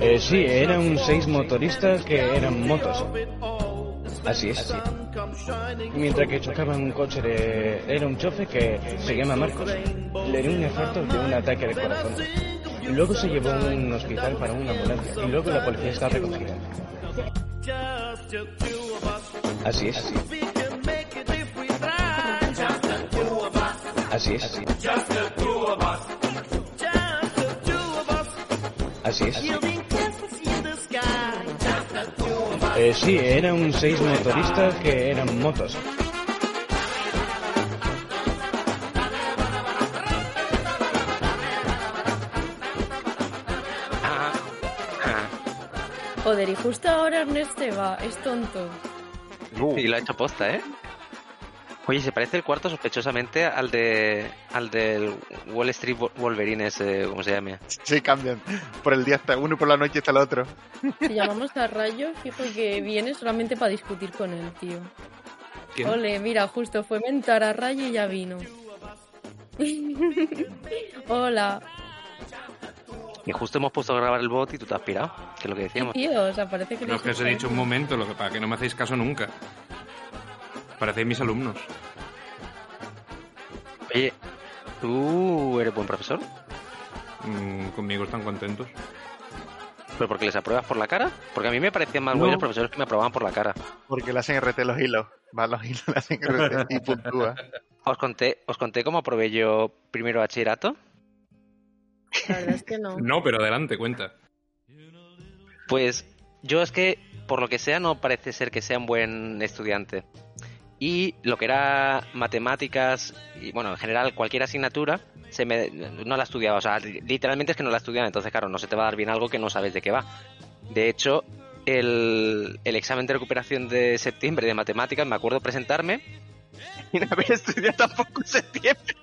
Eh, sí, eran seis motoristas que eran motos. Así es. Mientras que chocaban un coche de... Era un chofe que se llama Marcos. Le dio un infarto de un ataque de corazón. Luego se llevó a un hospital para una ambulancia y luego la policía está recogida. Así es. Así es. Así es. Eh, sí, eran seis motoristas que eran motos. Joder, y justo ahora Ernest se va, es tonto. Y lo ha hecho posta, ¿eh? Oye, se parece el cuarto sospechosamente al de al del Wall Street Wolverine, ese, ¿cómo se llama? Sí, cambian. Por el día está uno y por la noche está el otro. Si llamamos a Rayo, fijo que viene solamente para discutir con él, tío. ¿Quién? Ole, mira, justo fue mentar a Rayo y ya vino. Hola. Y justo hemos puesto a grabar el bot y tú te has pirado, que es lo que decíamos. Tío, o sea, parece que... No, es que os he dicho un momento, lo que para que no me hacéis caso nunca. Parecéis mis alumnos. Oye, ¿tú eres buen profesor? Mm, conmigo están contentos. ¿Pero porque les apruebas por la cara? Porque a mí me parecían más No. buenos profesores que me aprobaban por la cara. Porque le hacen RT los hilos. Va los hilos, le hacen RT y puntúa. ¿Os conté, ¿Os conté cómo aprobé yo primero bachillerato? La verdad es que no. No, pero adelante, cuenta. Pues yo es que, por lo que sea, no parece ser que sea un buen estudiante. Y lo que era matemáticas, y bueno, en general cualquier asignatura, se me, no la estudiaba. O sea, literalmente es que no la estudiaba. Entonces, claro, no se te va a dar bien algo que no sabes de qué va. De hecho, el, el examen de recuperación de septiembre de matemáticas, me acuerdo presentarme no haber estudiado tampoco en septiembre.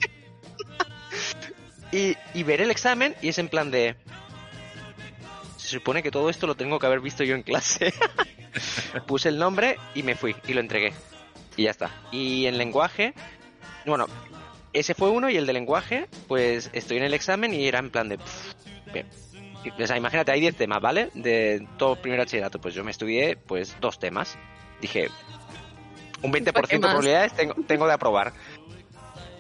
y, y ver el examen y es en plan de... Se supone que todo esto lo tengo que haber visto yo en clase. Puse el nombre y me fui y lo entregué. Y ya está. Y en lenguaje, bueno, ese fue uno y el de lenguaje, pues estoy en el examen y era en plan de... pff, bien. O sea, imagínate, hay 10 temas, ¿vale? De todo primer bachillerato. Pues yo me estudié, pues, dos temas. Dije, un 20% de probabilidades tengo, tengo de aprobar.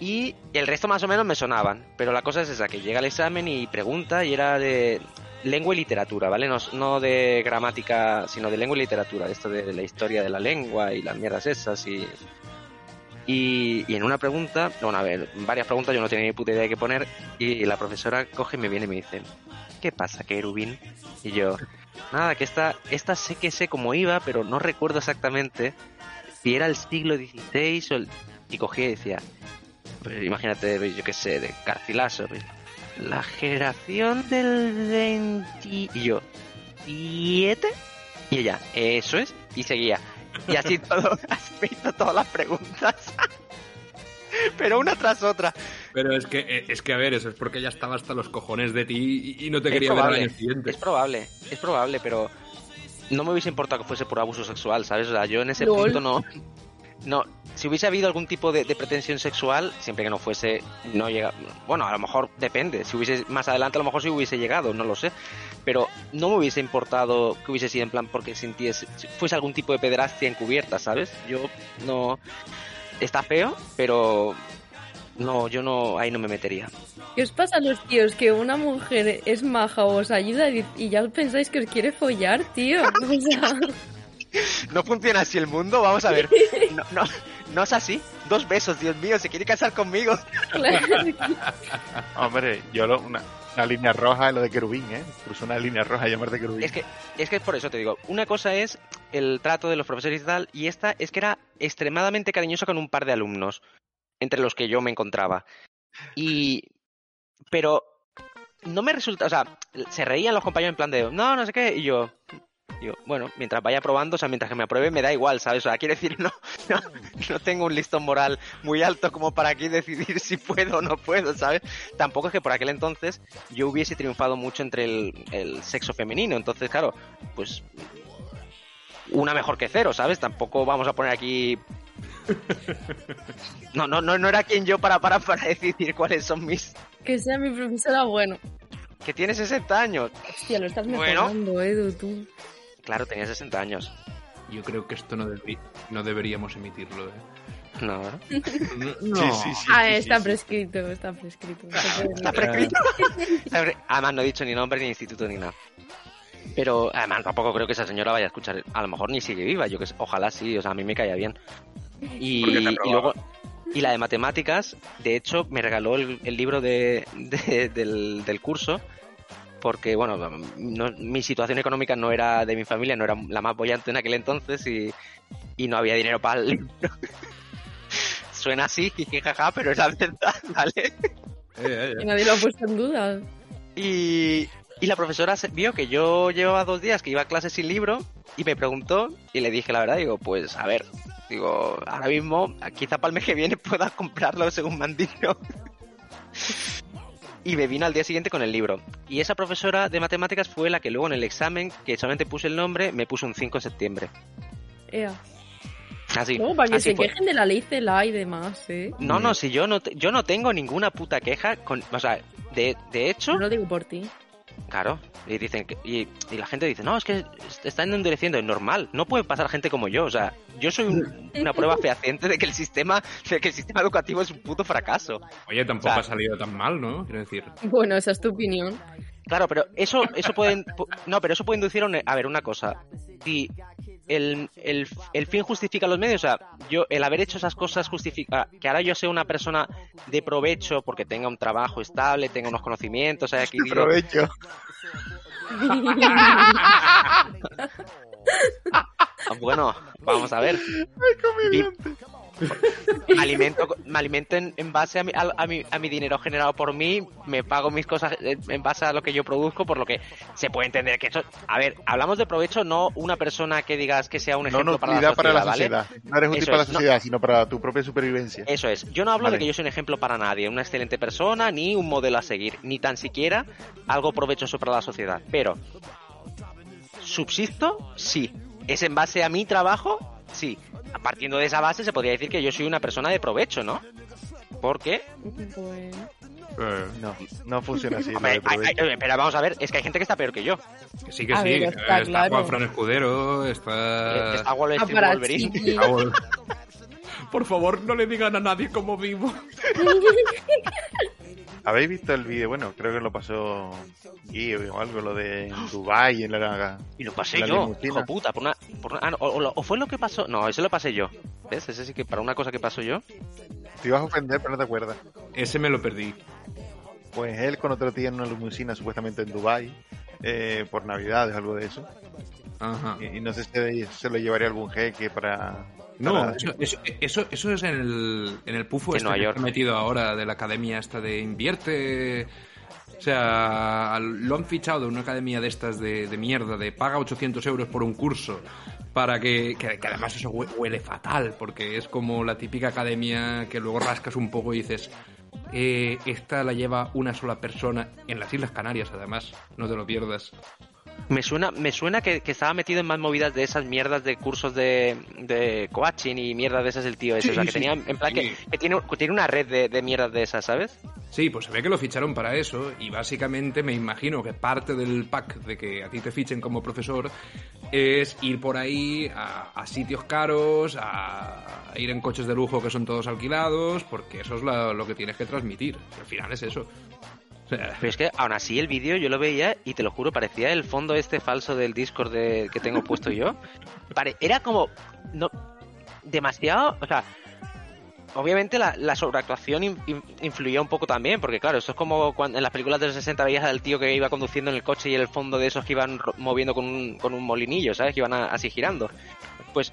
Y el resto más o menos me sonaban. Pero la cosa es esa, que llega el examen y pregunta y era de lengua y literatura, ¿vale? No, de gramática, sino de lengua y literatura. Esto de la historia de la lengua y las mierdas esas y... Y, en una pregunta, bueno, a ver, varias preguntas yo no tenía ni puta idea de qué poner y la profesora coge y me viene y me dice, ¿qué pasa, Kerubin? Y yo, nada, que esta, esta sé que sé cómo iba, pero no recuerdo exactamente si era el siglo XVI o el... Y cogía y decía, pues, imagínate, yo qué sé, de Garcilaso, pues, la generación del 20... Y ella, eso es, y seguía. Y así todo, me hizo todas las preguntas. Pero una tras otra. Pero es que, eh, es que a ver, eso es porque ya estaba hasta los cojones de ti y, y no te Es quería ver al año siguiente. Es probable, es probable, pero no me hubiese importado que fuese por abuso sexual, ¿sabes? O sea, yo en ese Lol. punto no. No, si hubiese habido algún tipo de, pretensión sexual, siempre que no fuese, no llega. Bueno, a lo mejor depende. Si hubiese más adelante, a lo mejor sí hubiese llegado, no lo sé. Pero no me hubiese importado que hubiese sido en plan porque sintiese, si fuese algún tipo de pederastia encubierta, ¿sabes? Yo no. Está feo, pero. No, yo no. Ahí no me metería. ¿Qué os pasa los tíos? Que una mujer es maja o os ayuda y, y ya pensáis que os quiere follar, tío. No funciona así el mundo, vamos a ver. No, no, no es así. Dos besos, Dios mío, se quiere casar conmigo. claro. Hombre, yo lo- una, una línea roja es lo de querubín, ¿eh? Cruzó una línea roja y llamarte querubín. Es que, es que por eso te digo, una cosa es el trato de los profesores y tal, y esta es que era extremadamente cariñoso con un par de alumnos, entre los que yo me encontraba. Y. Pero. No me resulta. O sea, se reían los compañeros en plan de. No, no sé qué. Y yo. Yo, bueno, mientras vaya probando, o sea, mientras que me apruebe, me da igual, ¿sabes? O sea, quiero decir, no, no, no tengo un listón moral muy alto como para aquí decidir si puedo o no puedo, ¿sabes? Tampoco es que por aquel entonces yo hubiese triunfado mucho entre el, el sexo femenino, entonces, claro, pues una mejor que cero, ¿sabes? Tampoco vamos a poner aquí. No, no, no, no era quien yo para, para, para decidir cuáles son mis. Que sea mi profesora, bueno. que tiene 60 años. Hostia, lo estás Bueno. mejorando, Edu, tú. Claro, tenía 60 años. Yo creo que esto no, deberí- no deberíamos emitirlo, ¿eh? No. No. Sí, sí, sí. ah, sí, está sí. prescrito, está prescrito. Está prescrito. Además, no he dicho ni nombre, ni instituto, ni nada. Pero además tampoco creo que esa señora vaya a escuchar. A lo mejor ni sigue viva, yo que sé. Ojalá sí, o sea, a mí me caía bien. Y, y luego. Y la de matemáticas, de hecho, me regaló el, el libro de, de- del, del curso. Porque, bueno, no- mi situación económica no era de mi familia, no era la más bollante en aquel entonces y, y no había dinero para el libro. Suena así, jaja, pero es la verdad, ¿vale? Eh, Que nadie lo ha puesto en duda. Y, y la profesora se- vio que yo llevaba dos días que iba a clase sin libro y me preguntó y le dije la verdad, digo, pues a ver, digo, ahora mismo, quizá para el mes que viene pueda comprarlo según me han dicho. Y me vino al día siguiente con el libro. Y esa profesora de matemáticas fue la que luego en el examen, que solamente puse el nombre, me puso un 5 en septiembre. Ea. Así. Luego, para que así se fue. quejen de la ley CELA y demás, ¿eh? No, no, si yo no, yo no tengo ninguna puta queja con, o sea, de, de hecho, No lo digo por ti. Claro, y dicen que, y, y la gente dice, no, es que est- están endureciendo, es normal, no puede pasar gente como yo, o sea, yo soy un- una prueba fehaciente de que el sistema, de que el sistema educativo es un puto fracaso. Oye, tampoco O sea- ha salido tan mal, ¿no? Quiero decir. Bueno, esa es tu opinión. Claro, pero eso, eso puede, pu- no, pero eso puede inducir a, un- a ver una cosa, si el, el, el fin justifica los medios, o sea, yo, el haber hecho esas cosas justifica que ahora yo sea una persona de provecho porque tenga un trabajo estable, tenga unos conocimientos, haya adquirido Aprovecho. Bueno, vamos a ver. Vi- me alimento, me alimento en, en base a mi, a, a mi, a mi dinero generado por mí, me pago mis cosas en en base a lo que yo produzco, por lo que se puede entender que eso... A ver, hablamos de provecho, no una persona que digas que sea un No ejemplo para la sociedad, para la ¿vale? sociedad. No eres útil Eso para la no- sociedad, sino para tu propia supervivencia. Eso es. Yo no hablo Vale. de que yo soy un ejemplo para nadie, una excelente persona, ni un modelo a seguir, ni tan siquiera algo provechoso para la sociedad. Pero, ¿subsisto? Sí. ¿Es en base a mi trabajo? Sí. Partiendo de esa base se podría decir que yo soy una persona de provecho, ¿no? Porque, Bueno. Eh, No, no funciona así. hombre, hay- hay- pero vamos a ver, es que hay gente que está peor que yo. que sí, que A sí. ver, está claro. Juan Fran Escudero, está... Está Wall Street Ah, Wolverine. Está Por favor, no le digan a nadie cómo vivo. ¿Habéis visto el vídeo? Bueno, creo que lo pasó Guy o algo, lo de Dubai en la... Y lo pasé yo, limusina. hijo puta, por una, por una- ah, no, o, o fue lo que pasó, no, ese lo pasé yo. ¿Ves? Ese sí que para una cosa que pasó yo. Te ibas a ofender, pero no te acuerdas. Ese me lo perdí. Pues él con otro tío en una limusina supuestamente en Dubai eh, por navidades, algo de eso. Ajá. Y, y no sé si se lo llevaría algún jeque para... No, eso, eso, eso, eso es en el, en el pufo En este Nueva que York. está metido ahora de la academia esta de invierte. O sea, lo han fichado de una academia de estas de, de mierda, de paga 800 euros por un curso, para que, que, que además eso hue- huele fatal, porque es como la típica academia que luego rascas un poco y dices, eh, esta la lleva una sola persona en las Islas Canarias, además, no te lo pierdas. Me suena, me suena que, que estaba metido en más movidas de esas mierdas de cursos de, de coaching y mierdas de esas el tío ese. Sí, o sea, que sí, tenía, en plan, sí. que, que tiene, que tiene una red de, de mierdas de esas, ¿sabes? Sí, pues se ve que lo ficharon para eso y básicamente me imagino que parte del pack de que a ti te fichen como profesor es ir por ahí a, a sitios caros, a, a ir en coches de lujo que son todos alquilados, porque eso es la- lo que tienes que transmitir. Al final es eso. Pero es que aún así el vídeo yo lo veía y te lo juro, parecía el fondo este falso del Discord de- que tengo puesto yo. Era como... no demasiado... O sea... Obviamente la, la sobreactuación in- in- influía un poco también, porque claro, eso es como cuando en las películas de los 60 veías al tío que iba conduciendo en el coche y el fondo de esos que iban moviendo con un, con un molinillo, ¿sabes? Que iban así girando. Pues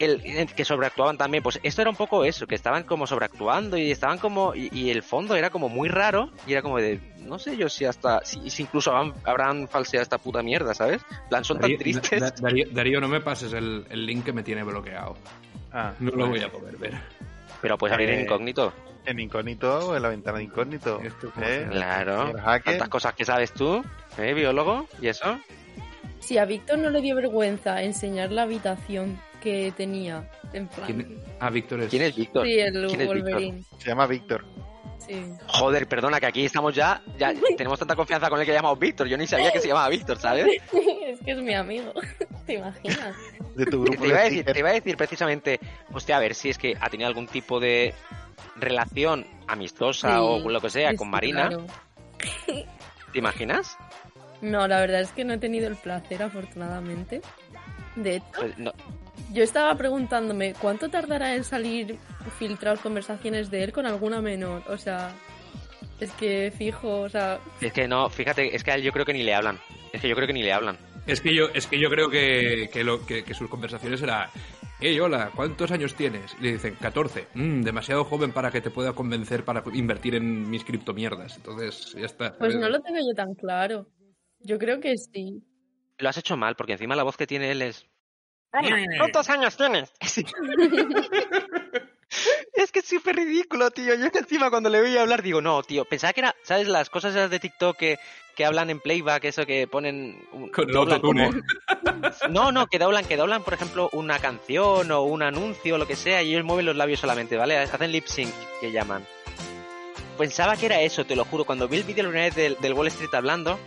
el, el que sobreactuaban también, pues esto era un poco eso, que estaban como sobreactuando y estaban como, y, y el fondo era como muy raro y era como de, no sé yo si hasta, si, si incluso habrán, habrán falseado esta puta mierda, ¿sabes? En plan, son tan tristes. Da- Darío, Darío, no me pases el, el link que me tiene bloqueado. Ah, No lo voy a poder ver. Pero puedes abrir en Eh, incógnito. En incógnito, en la ventana de incógnito. ¿eh? Claro. Tantas cosas que sabes tú, ¿eh, biólogo? ¿Y eso? Si a Víctor no le dio vergüenza enseñar la habitación que tenía, en plan. ¿Quién- Ah, Víctor es... ¿Quién es Víctor? Sí, el ¿Quién es Víctor? Wolverine. Se llama Víctor. Sí. Joder, perdona, que aquí estamos ya, ya tenemos tanta confianza con el que llamamos Víctor. Yo ni sabía que se llamaba Víctor, ¿sabes? es que es mi amigo. ¿Te imaginas? De tu Te grupo iba, a de decir, stickers. te iba a decir precisamente, hostia, a ver si es que ha tenido algún tipo de relación amistosa Sí, o lo que sea con Marina. claro. ¿Te imaginas? No, la verdad es que no he tenido el placer, afortunadamente. De hecho, Pues no, yo estaba preguntándome cuánto tardará en salir filtrados conversaciones de él con alguna menor. O sea, es que fijo, o sea, es que no, fíjate, es que a él yo creo que ni le hablan. Es que yo creo que ni le hablan. Es que yo, es que yo creo que, que, lo, que, que sus conversaciones era Hey, hola, ¿cuántos años tienes? Y le dicen, 14. Mm, demasiado joven para que te pueda convencer para invertir en mis criptomierdas. Entonces, ya está. pues no lo tengo yo tan claro. Yo creo que sí. Lo has hecho mal, porque encima la voz que tiene él es... ¿Cuántos años tienes? es que es súper ridículo, tío. Yo que encima cuando le oía hablar digo, no, tío, pensaba que era, ¿sabes? Las cosas esas de TikTok que, que hablan en playback, eso que ponen... un- Con doblan autotune. como- No, no, que doblan, que doblan, por ejemplo, una canción o un anuncio o lo que sea, y ellos mueven los labios solamente, ¿vale? Hacen lip sync, que llaman. Pensaba que era eso, te lo juro. Cuando vi el vídeo la primera vez del, del Wall Street hablando,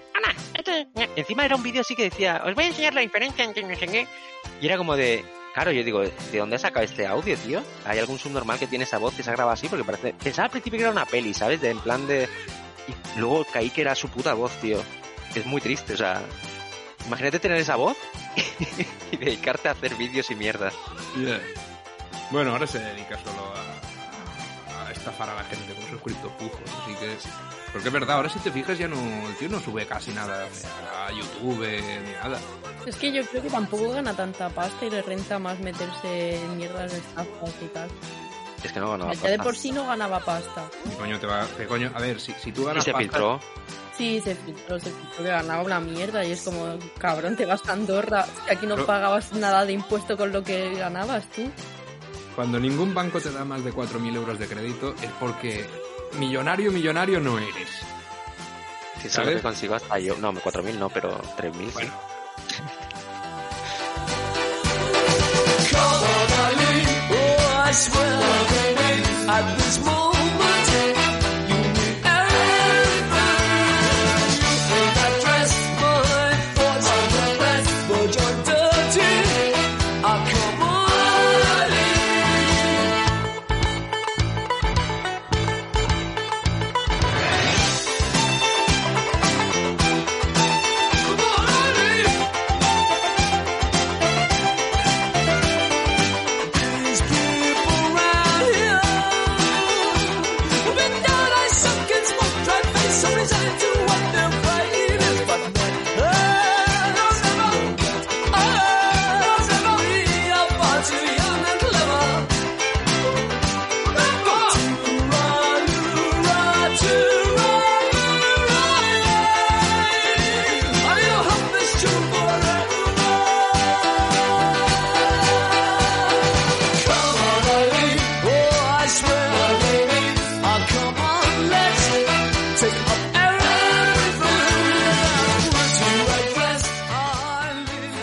Encima era un vídeo así que decía, os voy a enseñar la diferencia entre no sé qué". Y era como de, claro, yo digo, ¿de dónde ha sacado este audio, tío? ¿Hay algún subnormal que tiene esa voz que se ha grabado así? Porque parece, pensaba al principio que era una peli, ¿sabes? De en plan de, y luego caí que era su puta voz, tío. Es muy triste, o sea, imagínate tener esa voz y dedicarte a hacer vídeos y mierdas. Yeah. Bueno, ahora se dedica solo a estafar a la gente con sus criptopujos. Así que. Porque es verdad, ahora si te fijas, ya no. El tío no sube casi nada a YouTube ni nada. Es que yo creo que tampoco gana tanta pasta y le renta más meterse en mierdas de estafas y tal. Es que no, no. ya de por sí no ganaba pasta. ¿Qué coño te va.? ¿Qué coño? A ver, si, si tú Y ganas se pasta- filtró. Sí, se filtró, se filtró que ganaba una mierda y es como, cabrón, te vas a Andorra, que aquí no Pero- pagabas nada de impuesto con lo que ganabas tú. Cuando ningún banco te da más de 4.000 euros de crédito es porque millonario, millonario no eres. Si sabes ¿Sabes? que consigo hasta yo. No, 4.000 no, pero 3.000 sí. Bueno. Oh, I swear, baby, at this moment,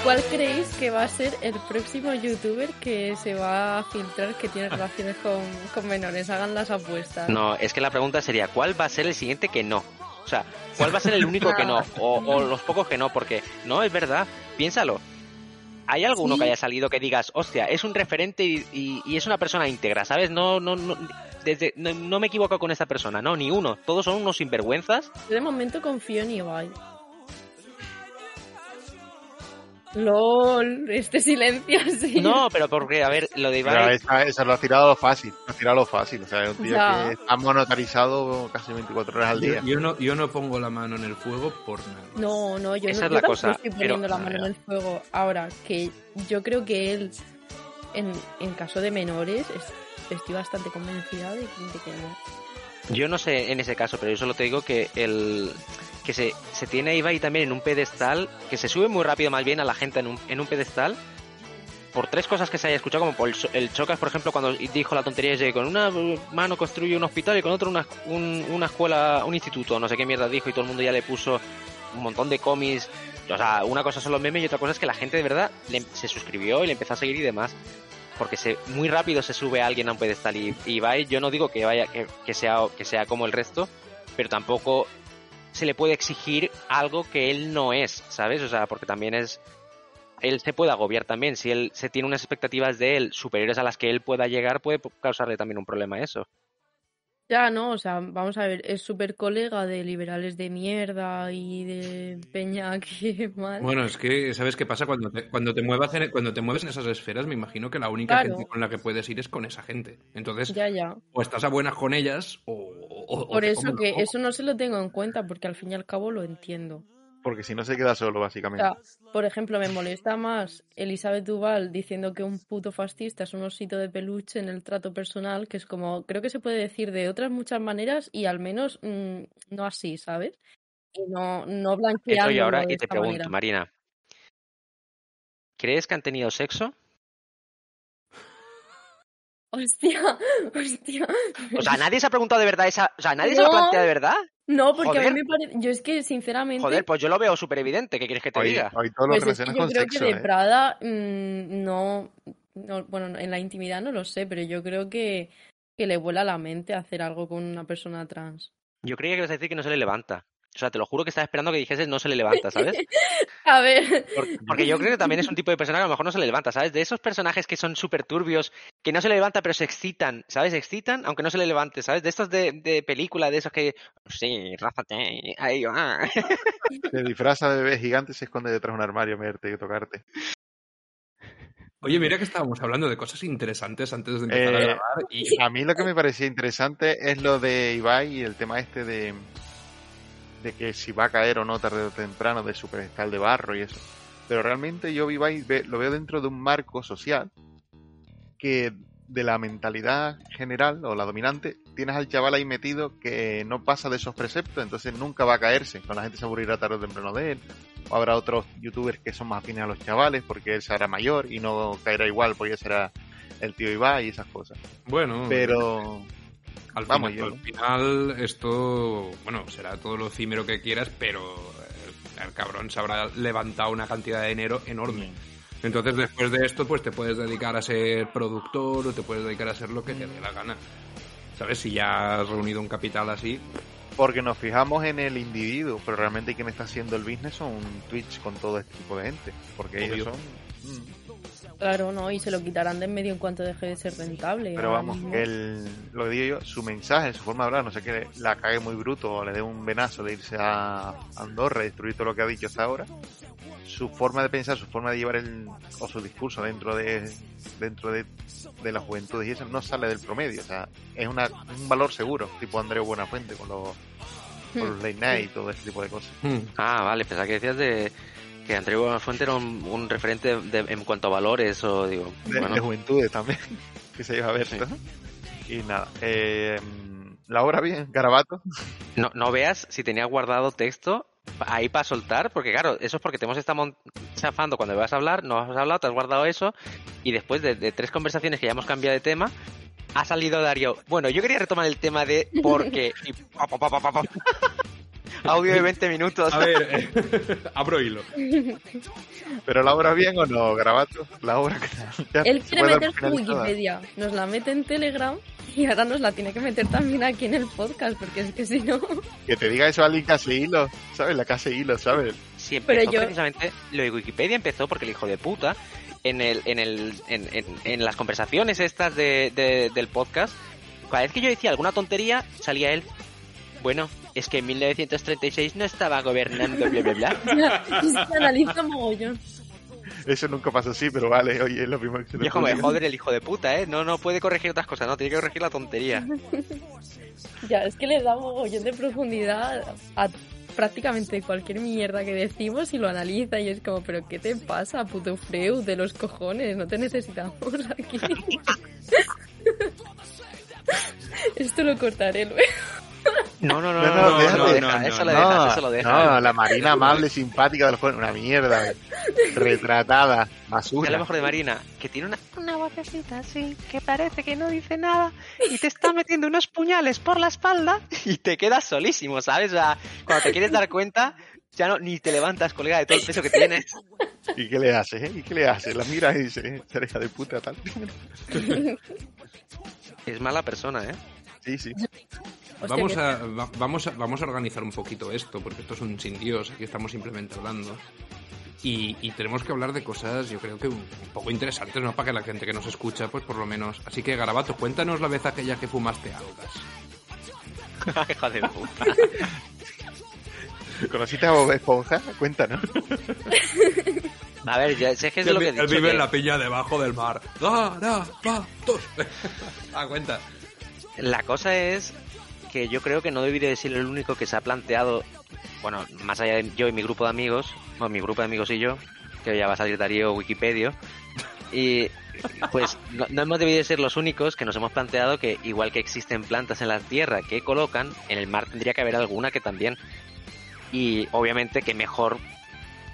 ¿Cuál creéis que va a ser el próximo youtuber que se va a filtrar que tiene relaciones con, con menores? Hagan las apuestas. No, es que la pregunta sería, ¿cuál va a ser el siguiente que no? O sea, ¿cuál va a ser el único que no? O, o los pocos que no, porque no, es verdad, piénsalo. ¿Hay alguno Sí. que haya salido que digas, hostia, es un referente y, y- y es una persona íntegra, ¿sabes? No, no, no, desde, no, no me equivoco con esta persona, no, ni uno. Todos son unos sinvergüenzas. Yo de momento confío en Ibai. LOL, este silencio sí. No, pero porque, a ver, lo de Pero Ibai... esa, esa lo ha tirado fácil. Lo ha tirado fácil. O sea, es un tío Ya. que está monetarizado casi 24 horas al Yo, día. yo no, yo no pongo la mano en el fuego por nada. No, no, yo Esa no es yo la cosa, estoy pero- poniendo la mano en el fuego. Ahora, que yo creo que él, en, en caso de menores, es- estoy bastante convencida de que no. Yo no sé en ese caso, pero yo solo te digo que el que se, se tiene a Ibai también en un pedestal, que se sube muy rápido más bien a la gente en un, en un pedestal, por tres cosas que se haya escuchado, como por el, el Chocas, por ejemplo, cuando dijo la tontería de con una mano construye un hospital y con otra una, un- una escuela, un instituto, no sé qué mierda dijo, y todo el mundo ya le puso un montón de cómics. O sea, una cosa son los memes y otra cosa es que la gente de verdad le- se suscribió y le empezó a seguir y demás. Porque se, muy rápido se sube alguien a un pedestal y, y Ibai, yo no digo que vaya que, que sea que sea como el resto, pero tampoco se le puede exigir algo que él no es, ¿sabes? O sea, porque también es él se puede agobiar también, si él se tiene unas expectativas de él superiores a las que él pueda llegar, puede causarle también un problema eso. Ya, no, o sea, vamos a ver, es súper colega de liberales de mierda y de peña que mal. Bueno, es que, ¿sabes qué pasa? Cuando te, cuando te, muevas en, cuando te mueves en esas esferas, me imagino que la única Claro. gente con la que puedes ir es con esa gente. Entonces, Ya, ya. o estás a buenas con ellas, o... Por eso que eso no se lo tengo en cuenta, porque al fin y al cabo lo entiendo. Porque si no se queda solo, O básicamente. sea, por ejemplo, me molesta más Elizabeth Duval diciendo que un puto fascista es un osito de peluche en el trato personal, que es como, creo que se puede decir de otras muchas maneras y al menos mm, no así, ¿sabes? Y no, no Eso blanqueando y ahora, de y te pregunto, manera. Marina, ¿crees que han tenido sexo? Hostia, hostia. O sea, nadie se ha preguntado de verdad esa. O sea, nadie se lo plantea de verdad. No, porque a mí me parece. Yo es que, sinceramente. Joder, pues yo lo veo súper evidente. ¿Qué quieres que te Hoy, diga? hoy todo lo Pues es que yo con creo sexo, que de ¿eh? Prada mm, no, no- Bueno, en la intimidad no lo sé, pero yo creo que, que le vuela la mente hacer algo con una persona trans. Yo creía que ibas a decir que no se le levanta. O sea, te lo juro que estaba esperando que dijeses no se le levanta, ¿sabes? A ver. Por- Porque yo creo que también es un tipo de persona que a lo mejor no se le levanta, ¿sabes? De esos personajes que son súper turbios, que no se le levanta pero se excitan, ¿sabes? Se excitan aunque no se le levante, ¿sabes? De estos de, de película, de esos que... Sí, rázate, ahí va. Se disfraza de bebé gigante y se esconde detrás de un armario a verte y tocarte. Oye, mira que estábamos hablando de cosas interesantes antes de empezar a Eh, grabar y... A mí lo que me parecía interesante es lo de Ibai y el tema este de, de que si va a caer o no tarde o temprano de su pedestal de barro y eso. Pero realmente yo ve- lo veo dentro de un marco social que de la mentalidad general o la dominante tienes al chaval ahí metido que no pasa de esos preceptos, entonces nunca va a caerse. Con la gente se aburrirá tarde o temprano de él. O habrá otros youtubers que son más afines a los chavales porque él será mayor y no caerá igual porque será el tío Ibai y esas cosas. Bueno, Pero al, vamos, final, yo- al final esto, bueno, será todo lo címero que quieras, pero el, el cabrón se habrá levantado una cantidad de dinero enorme. Entonces, después de esto, pues te puedes dedicar a ser productor o te puedes dedicar a hacer lo que te dé la gana. ¿Sabes? Si ya has reunido un capital así, porque nos fijamos en el individuo, pero realmente quien está haciendo el business son Twitch con todo este tipo de gente, porque Obvio. ellos son... mm, Claro, no, y se lo quitarán de en medio en cuanto deje de ser rentable. Pero vamos, mismo. que el, lo que digo yo, su mensaje, su forma de hablar, no sé que la cague muy bruto o le dé un venazo de irse a Andorra y destruir todo lo que ha dicho hasta ahora. Su forma de pensar, su forma de llevar el, o su discurso dentro de dentro de, de la juventud y eso no sale del promedio, o sea, es una, un valor seguro, tipo Andreu Buenafuente con los, con los late night y todo ese tipo de cosas. hmm, Ah, vale, pensaba que decías de que Andreu Buenafuente era un, un referente de- en cuanto a valores o digo, de, bueno, de juventudes también, que se lleva a ver. Sí. Y nada, eh, la obra bien, Garabato, no, no veas si tenía guardado texto ahí para soltar, porque claro, eso es porque te hemos estado chafando cuando vas a hablar, no has hablado, te has guardado eso, y después de, de tres conversaciones que ya hemos cambiado de tema, ha salido Dario. Bueno, yo quería retomar el tema de por qué. Y Audio de 20 minutos. A ver, eh, abro hilo. pero la obra bien o no, Garabato, la obra que ya Él quiere meter su. Wikipedia, nos la mete en Telegram y ahora nos la tiene que meter también aquí en el podcast, porque es que si no. Que te diga eso alguien que hace hilo, ¿sabes? La que hace hilo, ¿sabes? Sí, empezó Pero yo- precisamente, lo de Wikipedia empezó porque el hijo de puta, en el, en el, en, en- en las conversaciones estas de, de- del podcast, cada vez que yo decía alguna tontería, salía él. Bueno, es que en 1936 no estaba gobernando, bla, bla, bla. se analiza mogollón. Eso nunca pasa así, pero vale, oye, es lo primero que se Y es como, joder, el hijo de puta, ¿eh? No, no puede corregir otras cosas, no, tiene que corregir la tontería. Ya, es que le da mogollón de profundidad a prácticamente cualquier mierda que decimos y lo analiza y es como, pero ¿qué te pasa, puto Freud de los cojones? No te necesitamos aquí. Esto lo cortaré luego. No, no, no, No, no, no, no, déjate. eso lo deja, No, no, eso lo no. dejas, eso lo dejas. No, la Marina amable, simpática del juego, una mierda. Retratada, Ya lo basura. mejor de Marina, que tiene una, una vocecita así, que parece que no dice nada, y te está metiendo unos puñales por la espalda, y te quedas solísimo, ¿sabes? O sea, cuando te quieres dar cuenta, ya no, ni te levantas, colega, de todo el peso que tienes. ¿Y qué le haces, eh? ¿Y qué le haces? La miras y dices, "Esta hija de puta tal. Es mala persona, ¿eh? Sí, sí. Hostia, Vamos a, va- vamos, a, vamos a organizar un poquito esto, porque esto es un sin Dios, aquí estamos simplemente hablando. Y, y tenemos que hablar de cosas, yo creo que un poco interesantes, ¿no? Para que la gente que nos escucha, pues por lo menos. Así que, Garabato, cuéntanos la vez aquella que fumaste algas. Hijo de puta. ¿Conociste a Bob Esponja? Cuéntanos. A ver, ya sé que es lo que he Él vive que- en la piña debajo del mar. ¡Garabatos! ah, cuenta. La cosa es que yo creo que no debería de ser el único que se ha planteado, bueno, más allá de yo y mi grupo de amigos, bueno, mi grupo de amigos y yo, que ya va a salir Darío Wikipedia, y pues no, no hemos debido de ser los únicos que nos hemos planteado que igual que existen plantas en la tierra que colocan, en el mar tendría que haber alguna que también. Y obviamente que mejor,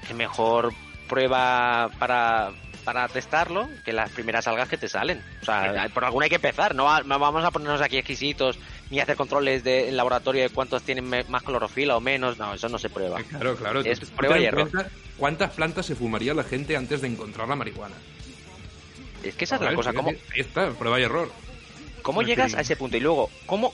que mejor prueba para, para testarlo que las primeras algas que te salen. O sea, por alguna hay que empezar, no, va- no vamos a ponernos aquí exquisitos ni hacer controles de, en laboratorio de cuántos tienen más clorofila o menos. No, eso no se prueba. Claro, claro. Es prueba y error. ¿Cuántas plantas se fumaría la gente antes de encontrar la marihuana? Es que esa es la cosa. sí, ¿Cómo, sí, Ahí está, prueba y error. ¿Cómo llegas a ese punto? Y luego, ¿cómo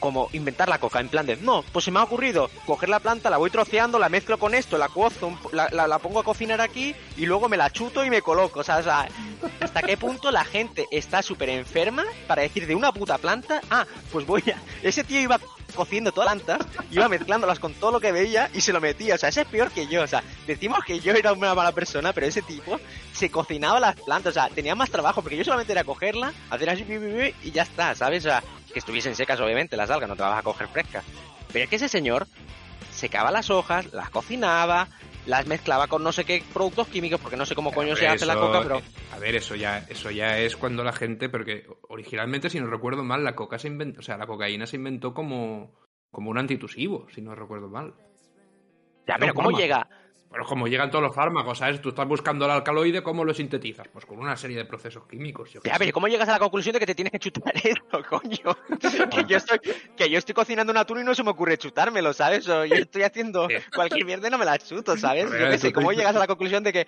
como inventar la coca? En plan de, no, pues se me ha ocurrido coger la planta, la voy troceando, la mezclo con esto, la cuozo, la, la- la pongo a cocinar aquí y luego me la chuto y me coloco. O sea, o sea, ¿hasta qué punto la gente está súper enferma para decir de una puta planta, ah, pues voy a... Ese tío iba cociendo todas las plantas, iba mezclándolas con todo lo que veía y se lo metía. O sea, ese es peor que yo. O sea, decimos que yo era una mala persona, pero ese tipo se cocinaba las plantas. O sea, tenía más trabajo porque yo solamente era cogerla, hacer así y ya está, ¿sabes? O sea, que estuviesen secas, obviamente, las algas, no te las vas a coger frescas. Pero es que ese señor secaba las hojas, las cocinaba, las mezclaba con no sé qué productos químicos, porque no sé cómo coño se hace la coca, pero... A ver, eso ya, eso ya es cuando la gente, porque originalmente, si no recuerdo mal, la coca se inventó, o sea, la cocaína se inventó como, como un antitusivo, si no recuerdo mal. Ya, pero No, ¿cómo llega? Pero como llegan todos los fármacos, ¿sabes? Tú estás buscando el alcaloide, ¿cómo lo sintetizas? Pues con una serie de procesos químicos. yo Ya, pero ¿cómo llegas a la conclusión de que te tienes que chutar eso, coño? que, yo estoy, que yo estoy cocinando un atún y no se me ocurre chutármelo, ¿sabes? O yo estoy haciendo cualquier mierda y no me la chuto, ¿sabes? Yo qué sé, ¿cómo llegas a la conclusión de que,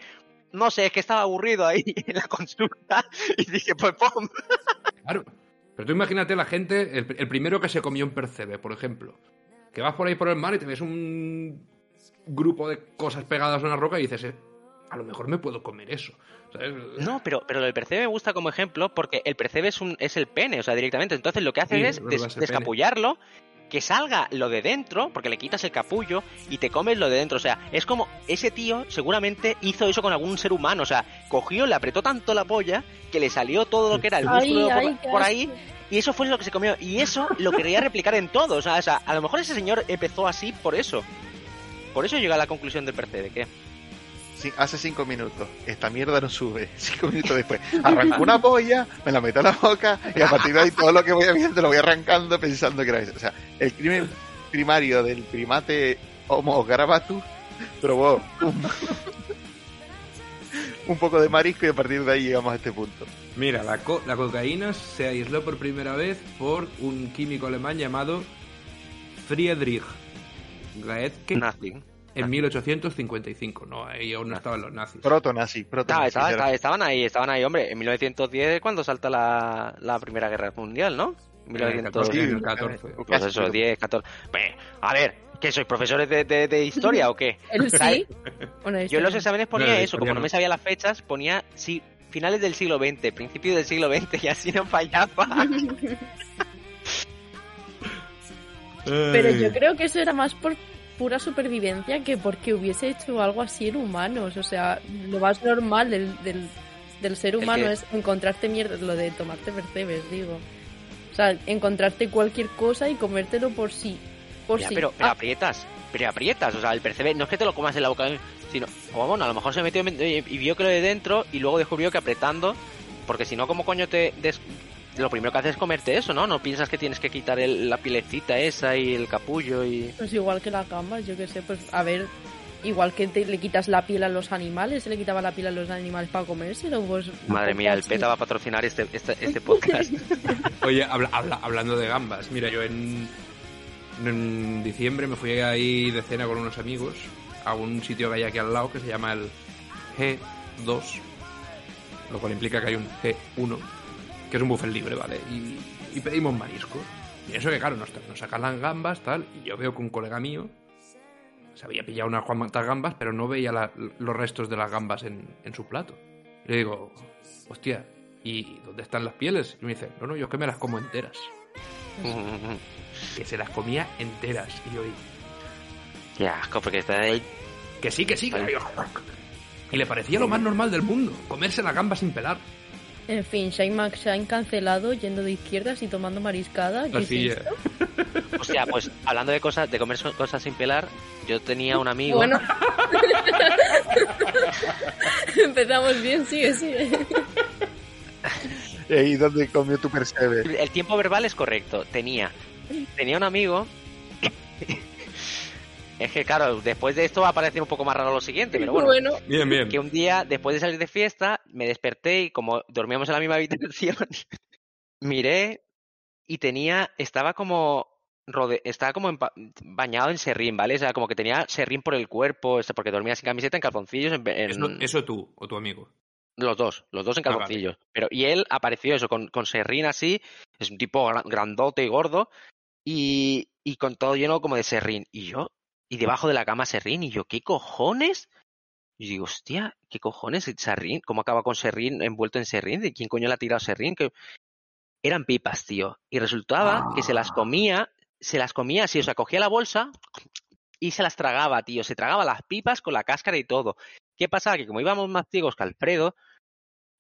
no sé, es que estaba aburrido ahí en la consulta y dije, pues pum, Claro. Pero tú imagínate la gente, el, el primero que se comió un percebe, por ejemplo. Que vas por ahí por el mar y te ves un grupo de cosas pegadas a una roca y dices, eh, a lo mejor me puedo comer eso. ¿sabes? No, pero, pero el percebe me gusta como ejemplo porque el percebe es, un, es el pene, o sea, directamente. Entonces lo que hace Sí, es des- descapullarlo, que salga lo de dentro, porque le quitas el capullo y te comes lo de dentro. O sea, es como ese tío seguramente hizo eso con algún ser humano. O sea, cogió, le apretó tanto la polla que le salió todo lo que era el Ay, músculo por, ay, por ahí. Y eso fue lo que se comió. Y eso lo quería replicar en todo. O sea, o sea, a lo mejor ese señor empezó así por eso. Por eso llega a la conclusión del percebe, que Sí, hace cinco minutos. Esta mierda no sube. Cinco minutos después. Arranco una polla, me la meto a la boca y a partir de ahí todo lo que voy viendo lo voy arrancando pensando que era eso. O sea, el crimen primario del primate Homo garabatus probó un, un poco de marisco y a partir de ahí llegamos a este punto. Mira, la, co- la cocaína se aisló por primera vez por un químico alemán llamado Friedrich Gaedke nazi. en 1855. No, ahí aún no estaban los nazis. Proto-nazi, proto Estaba- estaba- estaba- estaban ahí, estaban ahí, hombre. En 1910 es cuando salta la, la Primera Guerra Mundial, ¿no? En el 1900. 14, en el 14. Pues Casi, eso, pero- 10, 14. Pues, a ver, ¿qué sois profesores de, de- de historia o qué? Sí. Yo en los exámenes ponía eso, como no. me sabía las fechas, ponía sí, finales del siglo XX, principios del siglo XX y así no fallaba. Pero yo creo que eso era más por pura supervivencia que porque hubiese hecho algo así en humanos. O sea, lo más normal del, del, del ser humano que- es encontrarte mierda, lo de tomarte percebes, digo. O sea, encontrarte cualquier cosa y comértelo por sí. Por Ya, sí. pero, pero Ah, aprietas, pero aprietas, o sea, el percebe no es que te lo comas en la boca, sino, o bueno, a lo mejor se metió y vio que lo de dentro y luego descubrió que apretando, porque si no, ¿cómo coño te... des- Lo primero que haces es comerte eso, ¿no? No piensas que tienes que quitar el- la pielecita esa y el capullo y... Pues igual que las gambas, yo qué sé, pues a ver, igual que te- le quitas la piel a los animales, se le quitaba la piel a los animales para comérselo, pues... Madre mía, el. PETA va a patrocinar este, este, este podcast. Oye, habla- habla- hablando de gambas, mira, yo en, en diciembre me fui ahí de cena con unos amigos a un sitio que hay aquí al lado que se llama el G2, lo cual implica que hay un G1, que es un buffet libre, ¿vale? Y, y pedimos marisco. Y eso que, claro, nos, nos sacan las gambas, tal, y yo veo que un colega mío se había pillado unas cuantas gambas, pero no veía la- los restos de las gambas en, en su plato. Le digo, hostia, ¿y dónde están las pieles? Y me dice, no, no, yo es que me las como enteras. Que se las comía enteras. Y yo, "Y- Qué asco, porque está ahí. que sí, que sí, que. Y le parecía lo más normal del mundo, comerse la gamba sin pelar. En fin, Shine McShine cancelado, yendo de izquierdas y tomando mariscada. ¿Qué es Así es. esto? Hostia, pues hablando de cosas, de comer cosas sin pelar, yo tenía un amigo. Bueno. Empezamos bien, sigue, sigue. ¿Y ahí dónde comió tu percebe? El tiempo verbal es correcto. Tenía. Tenía un amigo. Es que, claro, después de esto va a parecer un poco más raro lo siguiente, pero bueno. Bueno, Bien, bien. Que un día, después de salir de fiesta, me desperté y como dormíamos en la misma habitación, miré y tenía, estaba como rode- estaba como bañado en serrín, ¿vale? O sea, como que tenía serrín por el cuerpo, o sea, porque dormía sin camiseta, en calzoncillos, en, en- Eso, eso tú o tu amigo. los dos, los dos en Ah, vale. calzoncillos. Pero, y él apareció eso, con, con serrín así, es un tipo gra- grandote y gordo, y, y con todo lleno como de serrín. Y yo, y debajo de la cama serrín, y yo, ¿qué cojones? Y digo, hostia, ¿qué cojones? Serrín, ¿cómo acaba con serrín envuelto en serrín? ¿De quién coño le ha tirado serrín? Que eran pipas, tío. Y resultaba que se las comía, se las comía así, o sea, cogía la bolsa y se las tragaba, tío. Se tragaba las pipas con la cáscara y todo. ¿Qué pasaba? Que como íbamos más ciegos que Alfredo,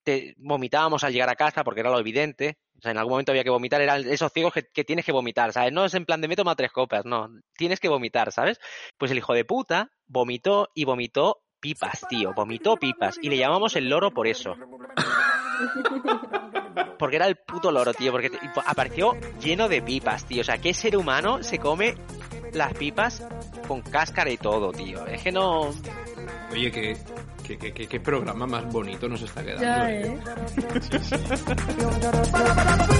te vomitábamos al llegar a casa porque era lo evidente. O sea, en algún momento había que vomitar. Eran esos ciegos que, que tienes que vomitar, ¿sabes? No es en plan de me toma tres copas, no. Tienes que vomitar, ¿sabes? Pues el hijo de puta vomitó y vomitó pipas, tío. Vomitó pipas. Y le llamamos el loro por eso. Porque era el puto loro, tío. Porque po- apareció lleno de pipas, tío. O sea, ¿qué ser humano se come las pipas con cáscara y todo, tío? Es que no... Oye, ¿qué, qué, qué, qué- qué programa más bonito nos está quedando. ya, eh. ¿eh?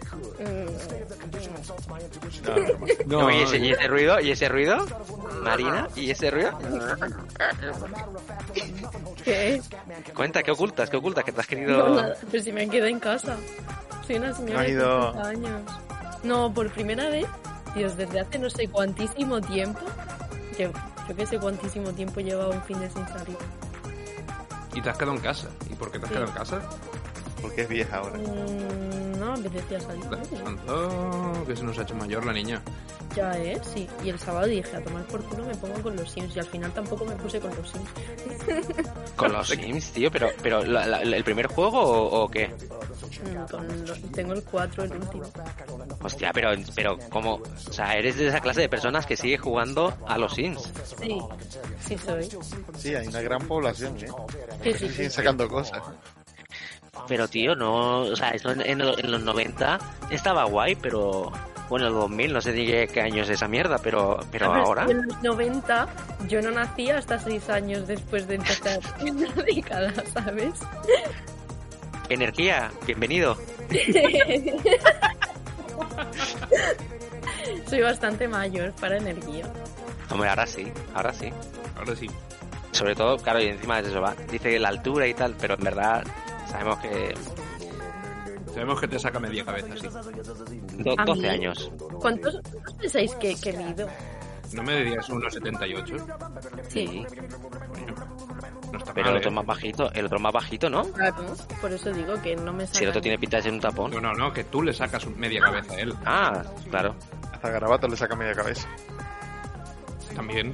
No, no, no. No, Oye, ¿y ese, y ese ruido? ¿Y ese ruido? Marina, ¿y ese ruido? ¿Qué? Cuenta, ¿qué ocultas? ¿Qué ocultas? Que te has querido... Pues si me quedé en casa. Soy una señora de ido- 60 años. No, por primera vez, Dios, desde hace no sé cuantísimo tiempo, que yo que sé cuantísimo tiempo lleva un fin de sin salir. Y te has quedado en casa. ¿Y por qué te has Sí. quedado en casa? Porque es vieja ahora. Mm, no, apetecía salir. Oh, que se nos ha hecho mayor la niña. Ya, ¿eh? Sí. Y el sábado dije, a tomar por culo me pongo con los Sims. Y al final tampoco me puse con los Sims. Con los Sims, tío, pero, pero la- la- ¿el primer juego o, o qué? Mm, con los- Tengo el 4, el último. Hostia, pero, pero ¿cómo? O sea, eres de esa clase de personas que sigue jugando a los Sims. Sí, sí soy. Sí, hay una gran población, ¿eh? Sí, Sí, sí, siguen sacando cosas. Pero, tío, no... O sea, eso en, en lo- en los 90 estaba guay, pero... Bueno, en los 2000, no sé ni qué, qué año es esa mierda, pero, pero ahora... En los 90 yo no nací hasta 6 años después de empezar en la década, ¿sabes? Energía, bienvenido. Soy bastante mayor para energía. Hombre, ahora sí, ahora sí. Ahora sí. Sobre todo, claro, y encima de eso va. Dice la altura y tal, pero en verdad sabemos que Sabemos que te saca media cabeza, sí. do- ¿A 12 mí? años. ¿Cuántos pensáis que, que mido? ¿No me dirías 1,78? Sí, No está Pero mal, el otro ¿eh? más bajito, el otro más bajito, ¿no? claro. Por eso digo que no me Si el otro tiene pinta de ser un tapón. No, no, no, que tú le sacas media cabeza a él. Ah, claro. Hasta Garabato le saca media cabeza. También.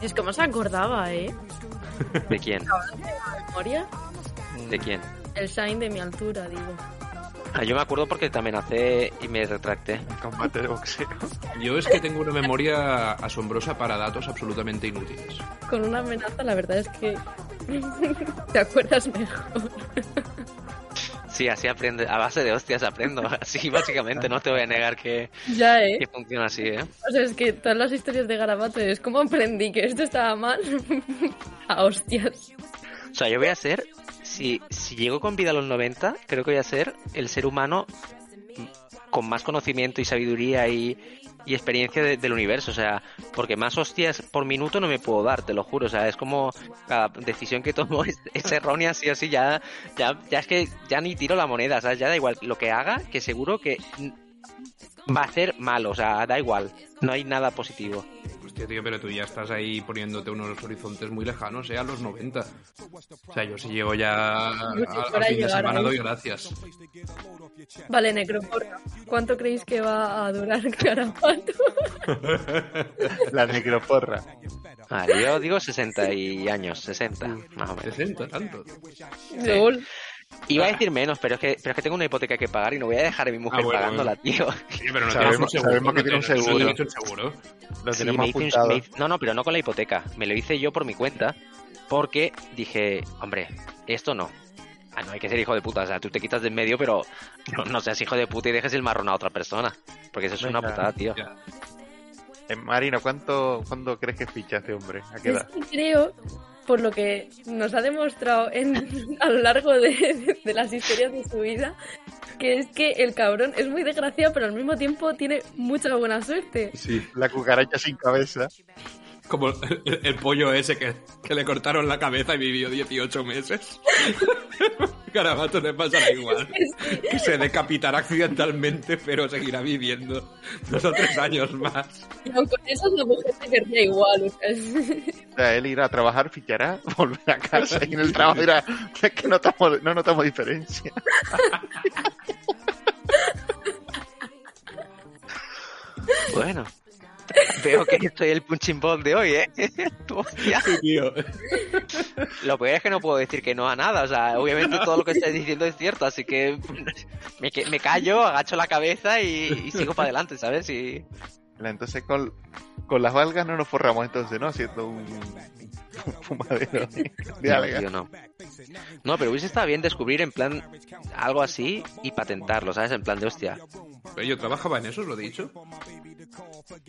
Es como se acordaba, ¿eh? ¿De quién? memoria, ¿De quién? el Shine de mi altura, digo. Ah, yo me acuerdo porque te amenacé y me retracté. Combate de boxeo. Yo es que tengo una memoria asombrosa para datos absolutamente inútiles. Con una amenaza, la verdad es que te acuerdas mejor. Sí, así aprende. A base de hostias aprendo. Así, básicamente, no te voy a negar que, Ya, ¿eh? que funciona así, ¿eh? O sea, es que todas las historias de Garabato es como aprendí que esto estaba mal. a hostias. O sea, yo voy a ser, si, si llego con vida a los 90, creo que voy a ser el ser humano con más conocimiento y sabiduría y, experiencia de- del universo. O sea, porque más hostias por minuto no me puedo dar, te lo juro. O sea, es como cada decisión que tomo es, es errónea, así así, ya, ya, ya es que ya ni tiro la moneda, ¿sabes? Ya da igual lo que haga, que seguro que va a ser malo, o sea, da igual. No hay nada positivo. Hostia, tío, pero tú ya estás ahí poniéndote unos horizontes muy lejanos, ¿eh? A los 90. O sea, yo si llego ya a- si fin de semana ahí. doy gracias. Vale, Necroporra. ¿Cuánto creéis que va a durar Garabato? La necroporra. Vale, yo digo 60 y años, 60, más o menos. 60, tanto. Lol. Iba a decir menos, pero es que pero es que tengo una hipoteca que pagar y no voy a dejar a mi mujer Ah, bueno, pagándola, tío. Sí, pero no Sabemos- un seguro. sabemos que no tiene un tienes- seguro. seguro. Lo Sí, tenemos me hice un- apuntado. me hice- no, no, pero no con la hipoteca. Me lo hice yo por mi cuenta porque dije, hombre, esto no. Ah, no hay que ser hijo de puta. O sea, tú te quitas de en medio, pero no, no seas hijo de puta y dejes el marrón a otra persona. Porque eso es una putada, tío. Ya. Eh, Marina, ¿cuánto, ¿cuándo crees que ficha este hombre? ¿A qué Es edad? que creo, por lo que nos ha demostrado en, a lo largo de, de las historias de su vida, que es que el cabrón es muy desgraciado, pero al mismo tiempo tiene mucha buena suerte. Sí. La cucaracha sin cabeza. Como el, el pollo ese que, que le cortaron la cabeza y vivió 18 meses. Carabato le pasará igual. Que se decapitará accidentalmente, pero seguirá viviendo dos o tres años más. Y aun con eso la mujer se querría igual. o sea, él irá a trabajar, fichará, volver a casa y en el trabajo dirá, es que notamos, no notamos diferencia. Bueno. Veo que estoy el punching ball de hoy, ¿eh? Tío. Lo peor es que no puedo decir que no a nada. O sea, obviamente todo lo que estáis diciendo es cierto, así que me, que- me callo, agacho la cabeza y, y sigo para adelante, ¿sabes? Y, Entonces con, con las algas no nos forramos entonces, ¿no? Haciendo un fumadero de, de No, algas. tío, no. No, pero hubiese estado bien descubrir en plan algo así y patentarlo, ¿sabes? En plan de hostia. Pero yo trabajaba en eso, os lo he dicho.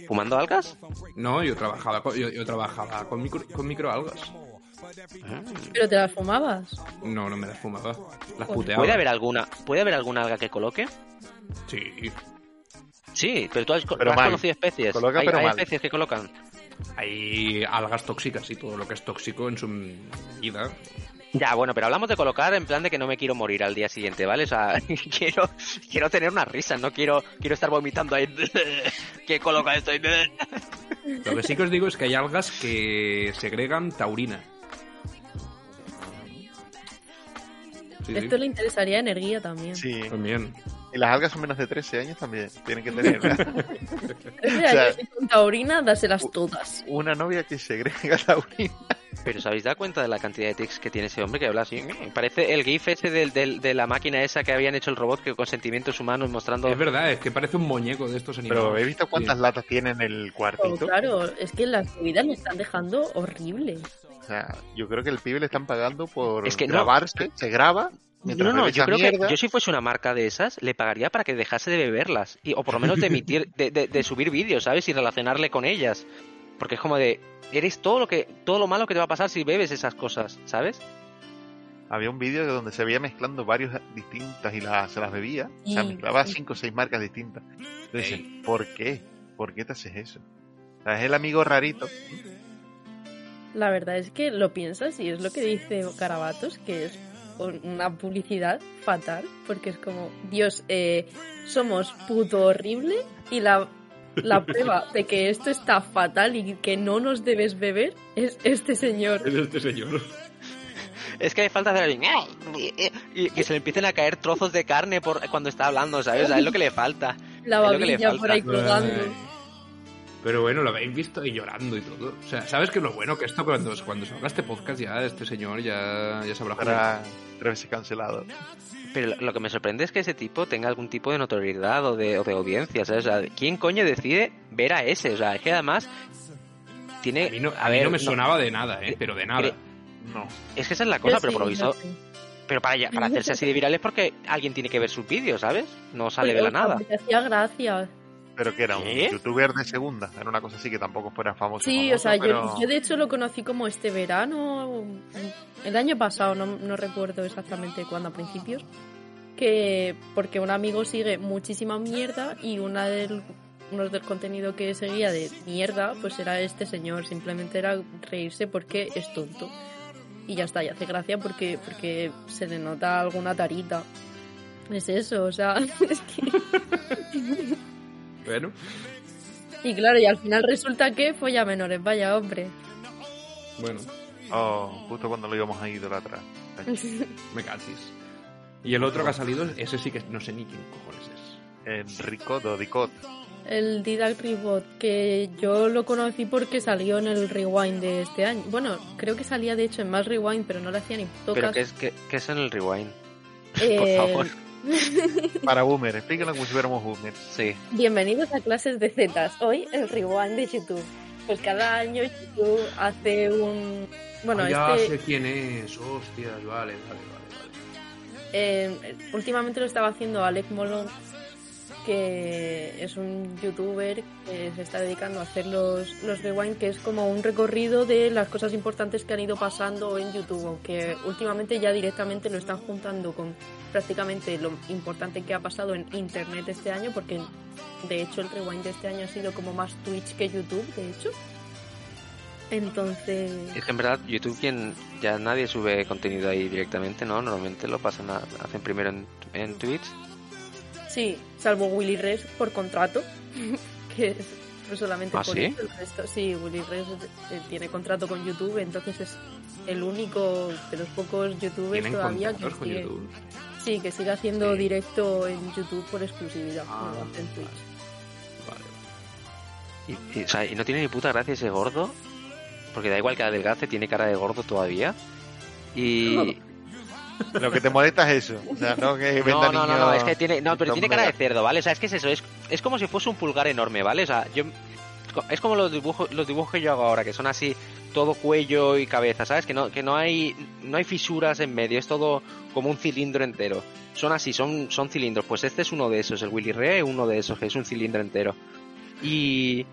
¿Fumando algas? No, yo trabajaba con, yo, yo trabajaba con, micro, con microalgas. Pero te las fumabas. No, no me las fumaba. Las Joder. puteaba. ¿Puede haber alguna, puede haber alguna alga que coloque? Sí. Sí, pero tú has, Pero has mal. conocido especies. Coloca, hay pero hay mal. especies que colocan. Hay algas tóxicas y todo lo que es tóxico en su vida. Ya, bueno, pero hablamos de colocar en plan de que no me quiero morir al día siguiente, ¿vale? O sea, quiero, quiero tener una risa, no quiero, quiero estar vomitando ahí. ¿Qué coloca esto? ahí? Lo que sí que os digo es que hay algas que segregan taurina. Sí, sí. Esto le interesaría Energía también. Sí. También. Y las algas son menos de 13 años también. Tienen que tener O sea- y con taurina, dáselas todas. una novia que segrega taurina. Pero ¿os habéis dado cuenta de la cantidad de tics que tiene ese hombre que habla así? Parece el gif ese del, del- de la máquina esa que habían hecho el robot que con sentimientos humanos mostrando... Es verdad, es que parece un muñeco de estos animales. Pero he visto cuántas Sí. latas tiene en el Oh, cuartito. claro, es que las subidas le están dejando horrible. O sea, yo creo que el pibe le están pagando por Es que no. grabarse, se graba. No, no, yo creo mierda. que yo si fuese una marca de esas, le pagaría para que dejase de beberlas. Y, o por lo menos de emitir, de, de- de subir vídeos, ¿sabes? Y relacionarle con ellas. Porque es como de, eres todo lo que, todo lo malo que te va a pasar si bebes esas cosas, ¿sabes? Había un vídeo donde se veía mezclando varios distintas y las, se las bebía. O sea, Y- mezclaba cinco o seis marcas distintas. Entonces, ¿por qué? ¿Por qué te haces eso? O sea, es el amigo rarito. La verdad es que lo piensas y es lo que dice Carabatos, que es una publicidad fatal, porque es como, Dios, eh, somos puto horrible y la, la prueba de que esto está fatal y que no nos debes beber es este señor. Es este señor. Es que hay falta hacer así, y que se le empiecen a caer trozos de carne por cuando está hablando, ¿sabes? O sea, es lo que le falta. La babilla por ahí colgando. Pero bueno, lo habéis visto y llorando y todo. O sea, ¿sabes qué es lo bueno? Que esto cuando, cuando salga este podcast ya este señor ya, ya sabrá jugar. Veces cancelado. Pero lo que me sorprende es que ese tipo tenga algún tipo de notoriedad o de, o de audiencia, ¿sabes? O sea, ¿quién coño decide ver a ese? O sea, es que además tiene... A mí no, a mí no me sonaba de nada, ¿eh? Pero de nada. No. Es que esa es la cosa, Yo pero sí, por lo visto... sí. Pero para, ya- para hacerse así de viral es porque alguien tiene que ver sus vídeos, ¿sabes? No sale de la nada. hacía gracia. Pero que era un youtuber de segunda. Era una cosa así que tampoco fuera famoso. Sí, famoso, o sea, yo, pero- yo de hecho lo conocí como este verano, el año pasado, no, no recuerdo exactamente cuándo, a principios, que porque un amigo sigue muchísima mierda y una del, uno del contenido que seguía de mierda, pues era este señor, simplemente era reírse porque es tonto. Y ya está, y hace gracia porque, porque se le nota alguna tarita. Es eso, o sea, es que... Bueno, Y claro, y al final resulta que folla menores, vaya hombre. bueno, Oh, justo cuando lo íbamos a idolatrar. me cachis. Y el otro que ha salido, ese sí que no sé ni quién cojones es. Enrico Dodicot. El Didac Rebot, que yo lo conocí porque salió en el Rewind de este año. Bueno, creo que salía de hecho en más Rewind, pero no le hacía ni puto Pero caso. ¿qué es, qué, qué es en el rewind? Eh, Por favor. Para boomer, explíquenlo como si fuéramos boomers. Sí. Bienvenidos a clases de Zetas. Hoy el Rewind de YouTube. Pues cada año YouTube hace un... Bueno, Ah, ya este... sé quién es, hostias, vale, vale, vale. vale. Eh, últimamente lo estaba haciendo Alec Molon, que es un youtuber que se está dedicando a hacer los, los rewind, que es como un recorrido de las cosas importantes que han ido pasando en YouTube, aunque últimamente ya directamente lo están juntando con prácticamente lo importante que ha pasado en Internet este año, porque de hecho el rewind de este año ha sido como más Twitch que YouTube, de hecho. Entonces... Es que en verdad YouTube quien ya nadie sube contenido ahí directamente, ¿no? Normalmente lo pasan a- hacen primero en, en Twitch. Sí, salvo Willy Res por contrato, que es pues solamente ¿Ah, por sí? eso. El resto, sí, Willy Res eh, tiene contrato con YouTube, entonces es el único de los pocos youtubers todavía que sigue, YouTube. sí, que sigue haciendo Sí. directo en YouTube por exclusividad, Ah, no en Twitch. Vale. Y, y, o sea, y no tiene ni puta gracia ese gordo. Porque da igual que adelgace, tiene cara de gordo todavía. Y. Lo que te molesta es eso. O sea, no que No, no, no, es que tiene. No, pero tiene cara de cerdo, ¿vale? O sea, es que es eso, es, es como si fuese un pulgar enorme, ¿vale? O sea, yo. Es como los dibujos, los dibujos que yo hago ahora, que son así, todo cuello y cabeza, ¿sabes? Que no, que no hay, no hay fisuras en medio, es todo como un cilindro entero. Son así, son, son cilindros. Pues este es uno de esos, el Willy es uno de esos, que es un cilindro entero. Y,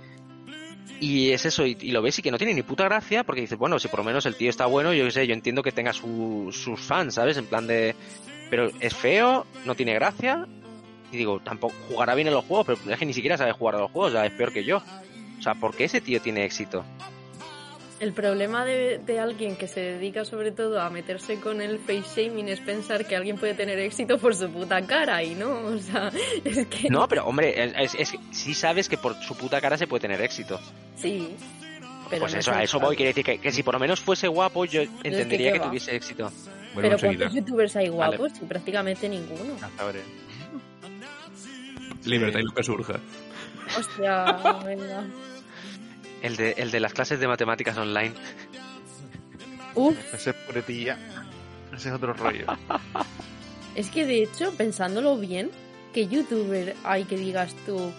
y es eso, y, lo ves y que no tiene ni puta gracia, porque dices, bueno, si por lo menos el tío está bueno, yo qué sé, yo entiendo que tenga su- sus fans, ¿sabes? En plan de... Pero es feo, no tiene gracia, y digo, tampoco jugará bien en los juegos, pero es que ni siquiera sabe jugar a los juegos, o es peor que yo. O sea, ¿por qué ese tío tiene éxito? El problema de, de alguien que se dedica sobre todo a meterse con el face shaming es pensar que alguien puede tener éxito por su puta cara y no, o sea, es que No, pero hombre, es, es, es que sí sabes que por su puta cara se puede tener éxito. sí. Pero pues no eso, es a eso voy, quiere decir que, que si por lo menos fuese guapo, yo entendería ¿qué que tuviese éxito. Bueno, Pero. ¿cuántos youtubers hay Vale. guapos? Sí, prácticamente ninguno. Hasta ahora. Libertad y lo que surja. Hostia, venga. El de, el de las clases de matemáticas online. Uf, Ese es puretilla. Ese es otro rollo. es que de hecho, pensándolo bien, ¿qué youtuber hay que digas tú,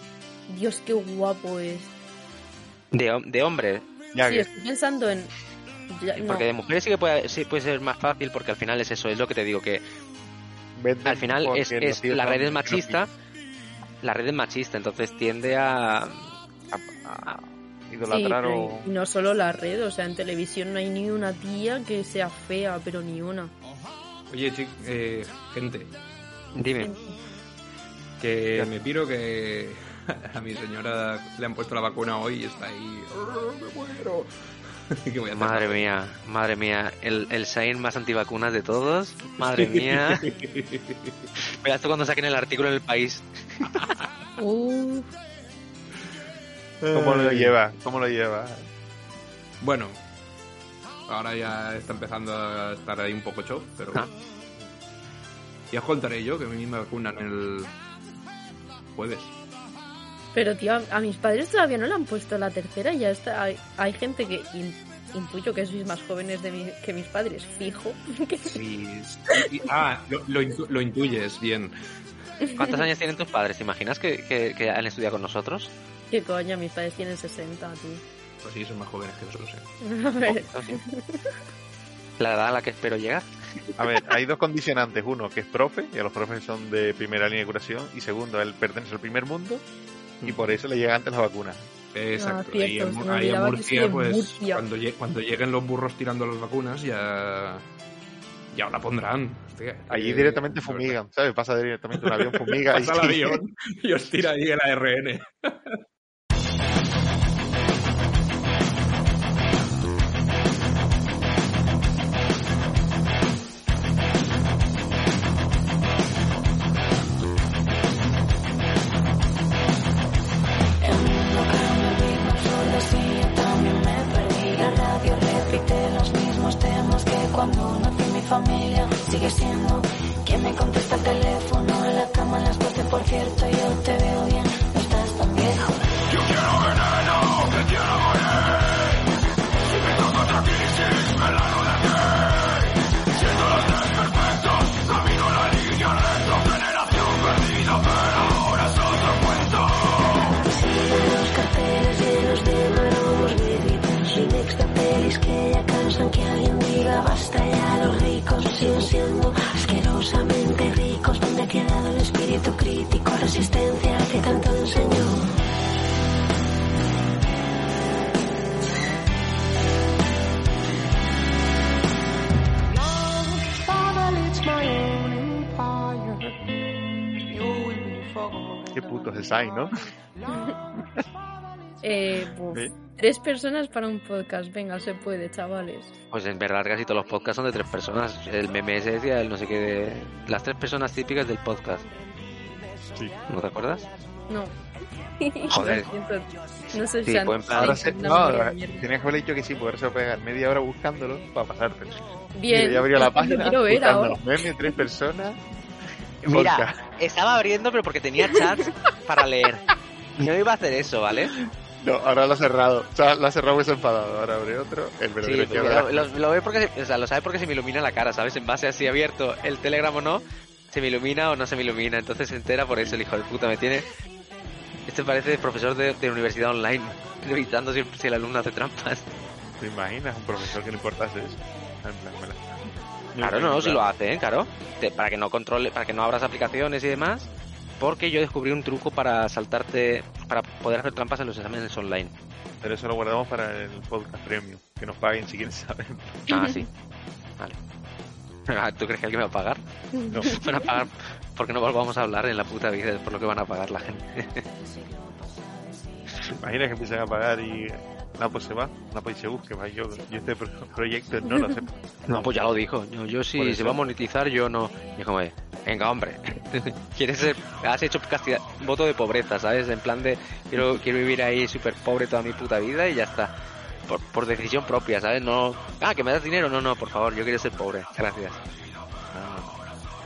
Dios, qué guapo es? De, de hombre, Ya Sí, que estoy pensando en... ya- no. porque de mujeres sí que puede, sí puede ser más fácil, porque al final es eso, es lo que te digo, que al final es, es la red es machista, la red es machista, entonces tiende a... a- a Sí, idolatrar pero o... y no solo la red, o sea, en televisión no hay ni una tía que sea fea, pero ni una. Oye, chic, eh, gente, Dime. que me piro que a mi señora le han puesto la vacuna hoy y está ahí. "Oh, ¡Me muero! ¿Qué voy a hacer? Madre mía, madre mía, el, el Shine más antivacunas de todos, madre mía. Espera esto cuando saquen el artículo en el país. ¿Cómo lo lleva? ¿Cómo lo lleva? Bueno, ahora ya está empezando a estar ahí un poco show, pero Ah. ya os contaré yo que a mí me vacunan el jueves. Pero, tío, a, mis padres todavía no le han puesto la tercera y ya está. Hay, hay gente que in- intuyo que sois más jóvenes de mi- que mis padres, fijo. Sí. Ah, lo, lo intu- lo intuyes, bien. ¿Cuántos años tienen tus padres? ¿Te imaginas que, que- que han estudiado con nosotros? ¿Qué coño? Mis padres tienen 60, tú. Pues sí, son más jóvenes que nosotros. ¿eh? A ver, La edad a la que espero llegar. A ver, hay dos condicionantes. Uno, que es profe, y a los profes son de primera línea de curación. Y segundo, él pertenece al primer mundo y por eso le llega antes la vacuna. Exacto. Ah, cierto, ahí que Murcia, pues Murcia. Cuando, lle- cuando lleguen los burros tirando las vacunas, ya. Ya la pondrán. Hostia, Allí eh, directamente fumigan, ¿sabes? Pasa directamente un avión, fumiga Pasa el y avión y os tira ahí el ARN. Mi familia. Sigue siendo quien me contesta el teléfono en la cama a las 12, por cierto. Yo te resistencia que tanto enseñó Qué puto es el Sai, ¿no? eh, Sí. tres personas para un podcast. Venga, se puede, chavales. Pues en verdad casi todos los podcasts son de tres personas. El meme ese decía el no sé qué de... Las tres personas típicas del podcast. Sí. ¿No te acuerdas? No. Joder. No sé Sí, si buen plan. Ahora se, no, mierda. tenías que haber dicho que sí, porque ahora se va a pegar media hora buscándolo para pasarte. Bien. Ya abrió la página, quiero ver ahora. memes, tres personas. Mira, estaba abriendo pero porque tenía chats para leer. No iba a hacer eso, ¿vale? No, ahora lo ha cerrado. O sea, lo ha cerrado muy enfadado. Ahora abre otro. El Sí, verdadero que habrá. lo, lo- lo ve porque se, o sea, lo sabe porque se me ilumina la cara, ¿sabes? En base a si he abierto el Telegram o no, se me ilumina o no se me ilumina. Entonces se entera por eso el hijo de puta. Me tiene. Este parece profesor de, de universidad online, revisando si, si el alumno hace trampas. ¿Te imaginas un profesor que le importase eso? La- Claro, no, no, si lo hace, ¿eh? claro. Te- para que no controle, para que no abras aplicaciones y demás. Porque yo descubrí un truco para saltarte, para poder hacer trampas en los exámenes online. Pero eso lo guardamos para el podcast premium. Que nos paguen si quieren saber. Ah, sí. Vale. Ah, ¿Tú crees que alguien me va a pagar? No. Van a pagar porque no volvamos a hablar en la puta vida por lo que van a pagar la gente. ¿Te imaginas que empiezan a pagar y. Pues se va. Pues se busque. Va. Yo, yo este pro- proyecto no lo sé. No, pues ya lo dijo. Yo, yo si se va a monetizar, yo no. Y es como, de, venga, hombre. Quieres ser, has hecho castidad, voto de pobreza, ¿sabes? En plan de, quiero, quiero vivir ahí súper pobre toda mi puta vida y ya está. Por, por decisión propia, ¿sabes? No, ah, que me das dinero. No, no, por favor, yo quiero ser pobre. Gracias.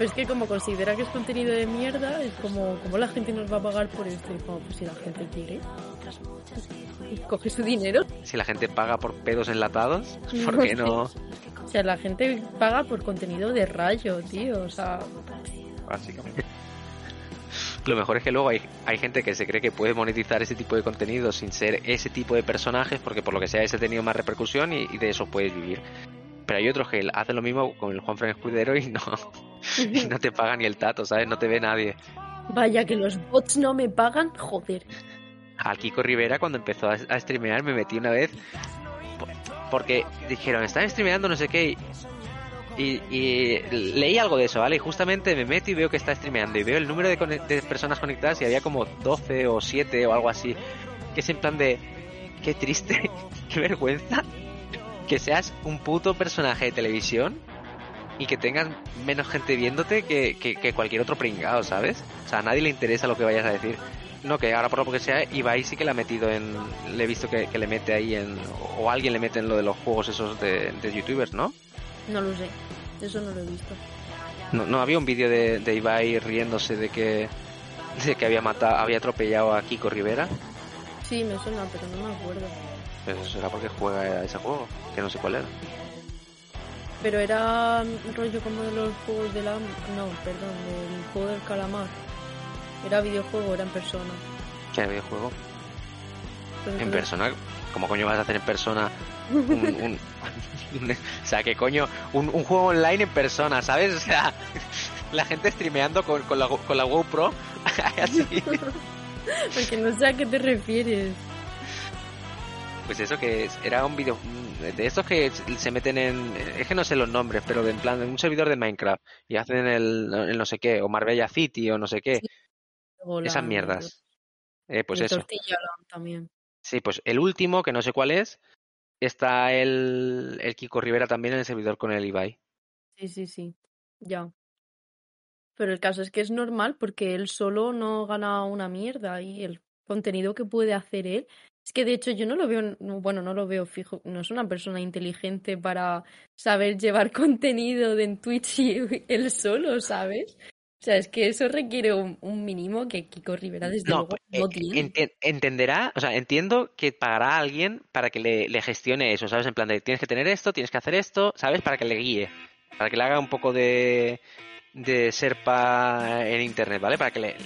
Pues es que como considera que es contenido de mierda, es como, como la gente nos va a pagar por esto. Y como, pues si la gente quiere, coge su dinero. Si la gente paga por pedos enlatados, ¿por qué no? O sea, la gente paga por contenido de rayo, tío. O sea, Básicamente. Lo mejor es que luego hay, hay gente que se cree que puede monetizar ese tipo de contenido sin ser ese tipo de personajes, porque por lo que sea ese ha tenido más repercusión y, y de eso puedes vivir. Pero hay otros que hacen lo mismo con el Juan Fran Escudero y no, y no te paga ni el tato, ¿sabes? No te ve nadie. vaya que los bots no me pagan, joder. Al Kiko Rivera cuando empezó a, a streamear me metí una vez po- porque dijeron, están streameando no sé qué y, y leí algo de eso, ¿vale? Y justamente me meto y veo que está streameando y veo el número de, de personas conectadas y había como 12 o 7 o algo así. Que es en plan de, qué triste, qué vergüenza que seas un puto personaje de televisión y que tengas menos gente viéndote que, que, cualquier otro pringado, ¿sabes? O sea, a nadie le interesa lo que vayas a decir. No, que ahora por lo que sea, Ibai sí que le ha metido en... Le he visto que, que le mete ahí en... O alguien le mete en lo de los juegos esos de, de youtubers, ¿no? No lo sé. Eso no lo he visto. No, no había un vídeo de, de Ibai riéndose de que de que había matado, había atropellado a Kiko Rivera. Sí, me suena, pero no me acuerdo. Pero eso será porque juega a ese juego, que no sé cuál era. Pero era un rollo como de los juegos de la... No, perdón, del juego del calamar. Era videojuego, era en persona. ¿Qué videojuego? Pero En persona, ¿cómo coño vas a hacer en persona un, un- un- o sea, que coño, un, un juego online en persona, ¿sabes? O sea, la gente streameando con, con la, con la GoPro, así. Porque no sé a qué te refieres. Pues eso que era un video de estos que se meten en es que no sé los nombres, pero de, en plan en un servidor de Minecraft y hacen el, el no sé qué o Marbella City o no sé qué, esas mierdas. Eh, pues eso. Tortilla también. Sí, pues el último que no sé cuál es, está el el Kiko Rivera también en el servidor con el Ibai. Sí, sí, sí. Ya. Pero el caso es que es normal porque él solo no gana una mierda y el contenido que puede hacer él. Es que de hecho yo no lo veo, no- bueno, no lo veo fijo, no es una persona inteligente para saber llevar contenido de en Twitch y él solo, ¿sabes? O sea, es que eso requiere un, un mínimo que Kiko Rivera desde No, luego eh, no tiene. entenderá, o sea, entiendo que pagará a alguien para que le, le gestione eso, ¿sabes? En plan de tienes que tener esto, tienes que hacer esto, ¿sabes? Para que le guíe, para que le haga un poco de, de serpa en internet, ¿vale? Para que le.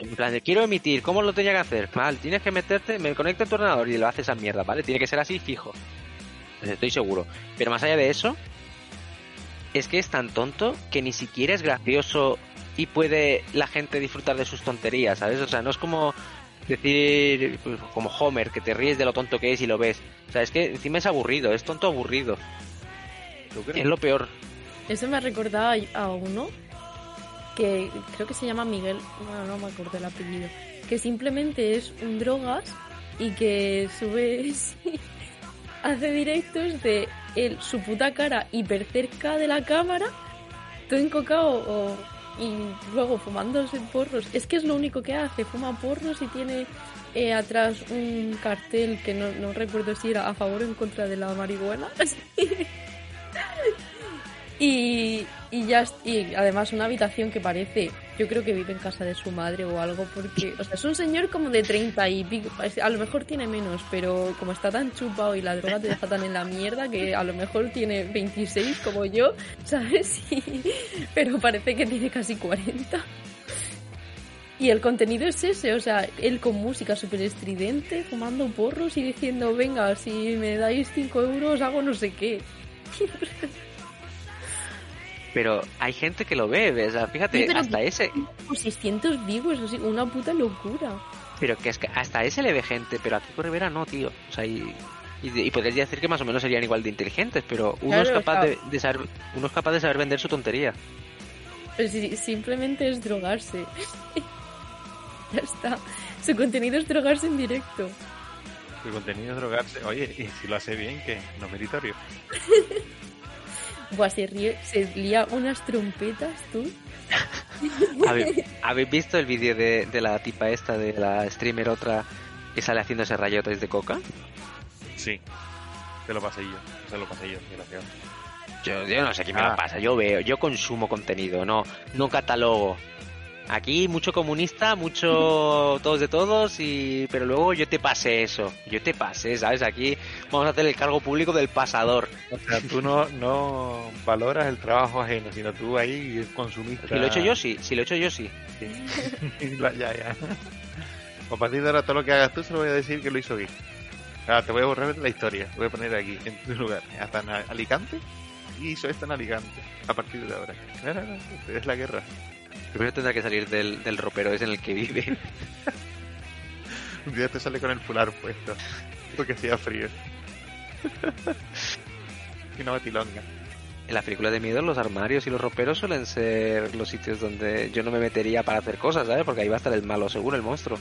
En plan de quiero emitir, ¿cómo lo tenía que hacer? Mal, tienes que meterte, me conecto a tu ordenador y lo haces a mierda, ¿vale? Tiene que ser así fijo. Pues Estoy seguro. Pero más allá de eso, es que es tan tonto que ni siquiera es gracioso y puede la gente disfrutar de sus tonterías, ¿sabes? O sea, no es como decir pues, como Homer, que te ríes de lo tonto que es y lo ves. O sea, es que encima es aburrido, es tonto aburrido. Es lo peor. Eso me ha recordado a- uno que creo que se llama Miguel, bueno, no me acuerdo el apellido, que simplemente es un drogas y que sube, hace directos de él, su puta cara hiper cerca de la cámara, todo encocado o- y luego fumándose porros. Es que es lo único que hace, fuma porros y tiene eh, atrás un cartel que no, no recuerdo si era a favor o en contra de la marihuana. Y, y ya y además una habitación que parece, yo creo que vive en casa de su madre o algo, porque, o sea, es un señor como de 30 y pico, a lo mejor tiene menos, pero como está tan chupado y la droga te deja tan en la mierda que a lo mejor tiene 26 como yo, ¿sabes? Pero parece que tiene casi 40. Y el contenido es ese, o sea, él con música súper estridente, fumando porros y diciendo, venga, si me dais 5 euros hago no sé qué. Pero hay gente que lo ve, o sea, fíjate, Sí, hasta ese, Por 600 vivos, así, una puta locura. pero que es que hasta ese le ve gente, pero a Kiko Rivera no, tío. O sea, y, y, y podrías decir que más o menos serían igual de inteligentes, pero uno Claro, es capaz o sea- de, de saber, uno es capaz de saber vender su tontería. Pero si- simplemente es drogarse. ya está. Su contenido es drogarse en directo. El contenido es drogarse. Oye, y si lo hace bien, ¿qué? No es meritorio. Buah, se, ríe, se lía unas trompetas, tú. ¿Habe- ¿Habéis visto el vídeo de, de la tipa esta, de la streamer otra, que sale haciéndose rayotes de coca? Sí. Te lo pasé yo. Se lo pasé yo, desgraciado. Yo, yo no sé qué me Ah. lo pasa, yo veo, yo consumo contenido, no, no catalogo. Aquí mucho comunista, mucho todos de todos, y pero luego yo te pasé eso, yo te pasé, ¿sabes? Aquí vamos a hacer el cargo público del pasador. O sea, tú no, no valoras el trabajo ajeno, sino tú ahí consumiste. Si lo he hecho yo, sí, si lo he hecho yo, sí. ya, ya. A partir de ahora, todo lo que hagas tú se lo voy a decir que lo hizo bien. Ahora te voy a borrar la historia. Voy a poner aquí, en tu lugar. Hasta en Alicante. Y hizo esto en Alicante. A partir de ahora. No, no, no, es la guerra. Primero tendrá que salir del, del ropero ese en el que vive. Un día te sale con el fular puesto. Porque hacía frío. y no batilonga. En las películas de miedo los armarios y los roperos suelen ser los sitios donde yo no me metería para hacer cosas, ¿sabes? Porque ahí va a estar el malo seguro, el monstruo.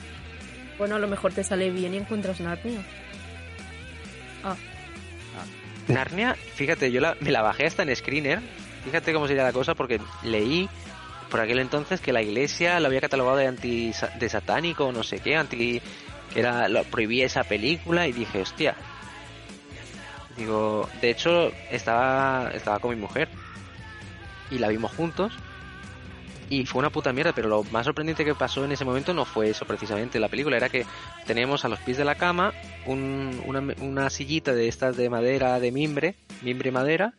Bueno, a lo mejor te sale bien y encuentras Narnia. Ah, Narnia, fíjate, yo la- me la bajé hasta en Screener. Fíjate cómo sería la cosa, porque leí por aquel entonces que la iglesia lo había catalogado de anti de satánico no sé qué, anti que era lo prohibía esa película y dije, hostia. Digo, de hecho estaba estaba con mi mujer y la vimos juntos Y fue una puta mierda, pero lo más sorprendente que pasó en ese momento no fue eso precisamente la película, era que teníamos a los pies de la cama un- una, una sillita de estas de madera, de mimbre, mimbre madera,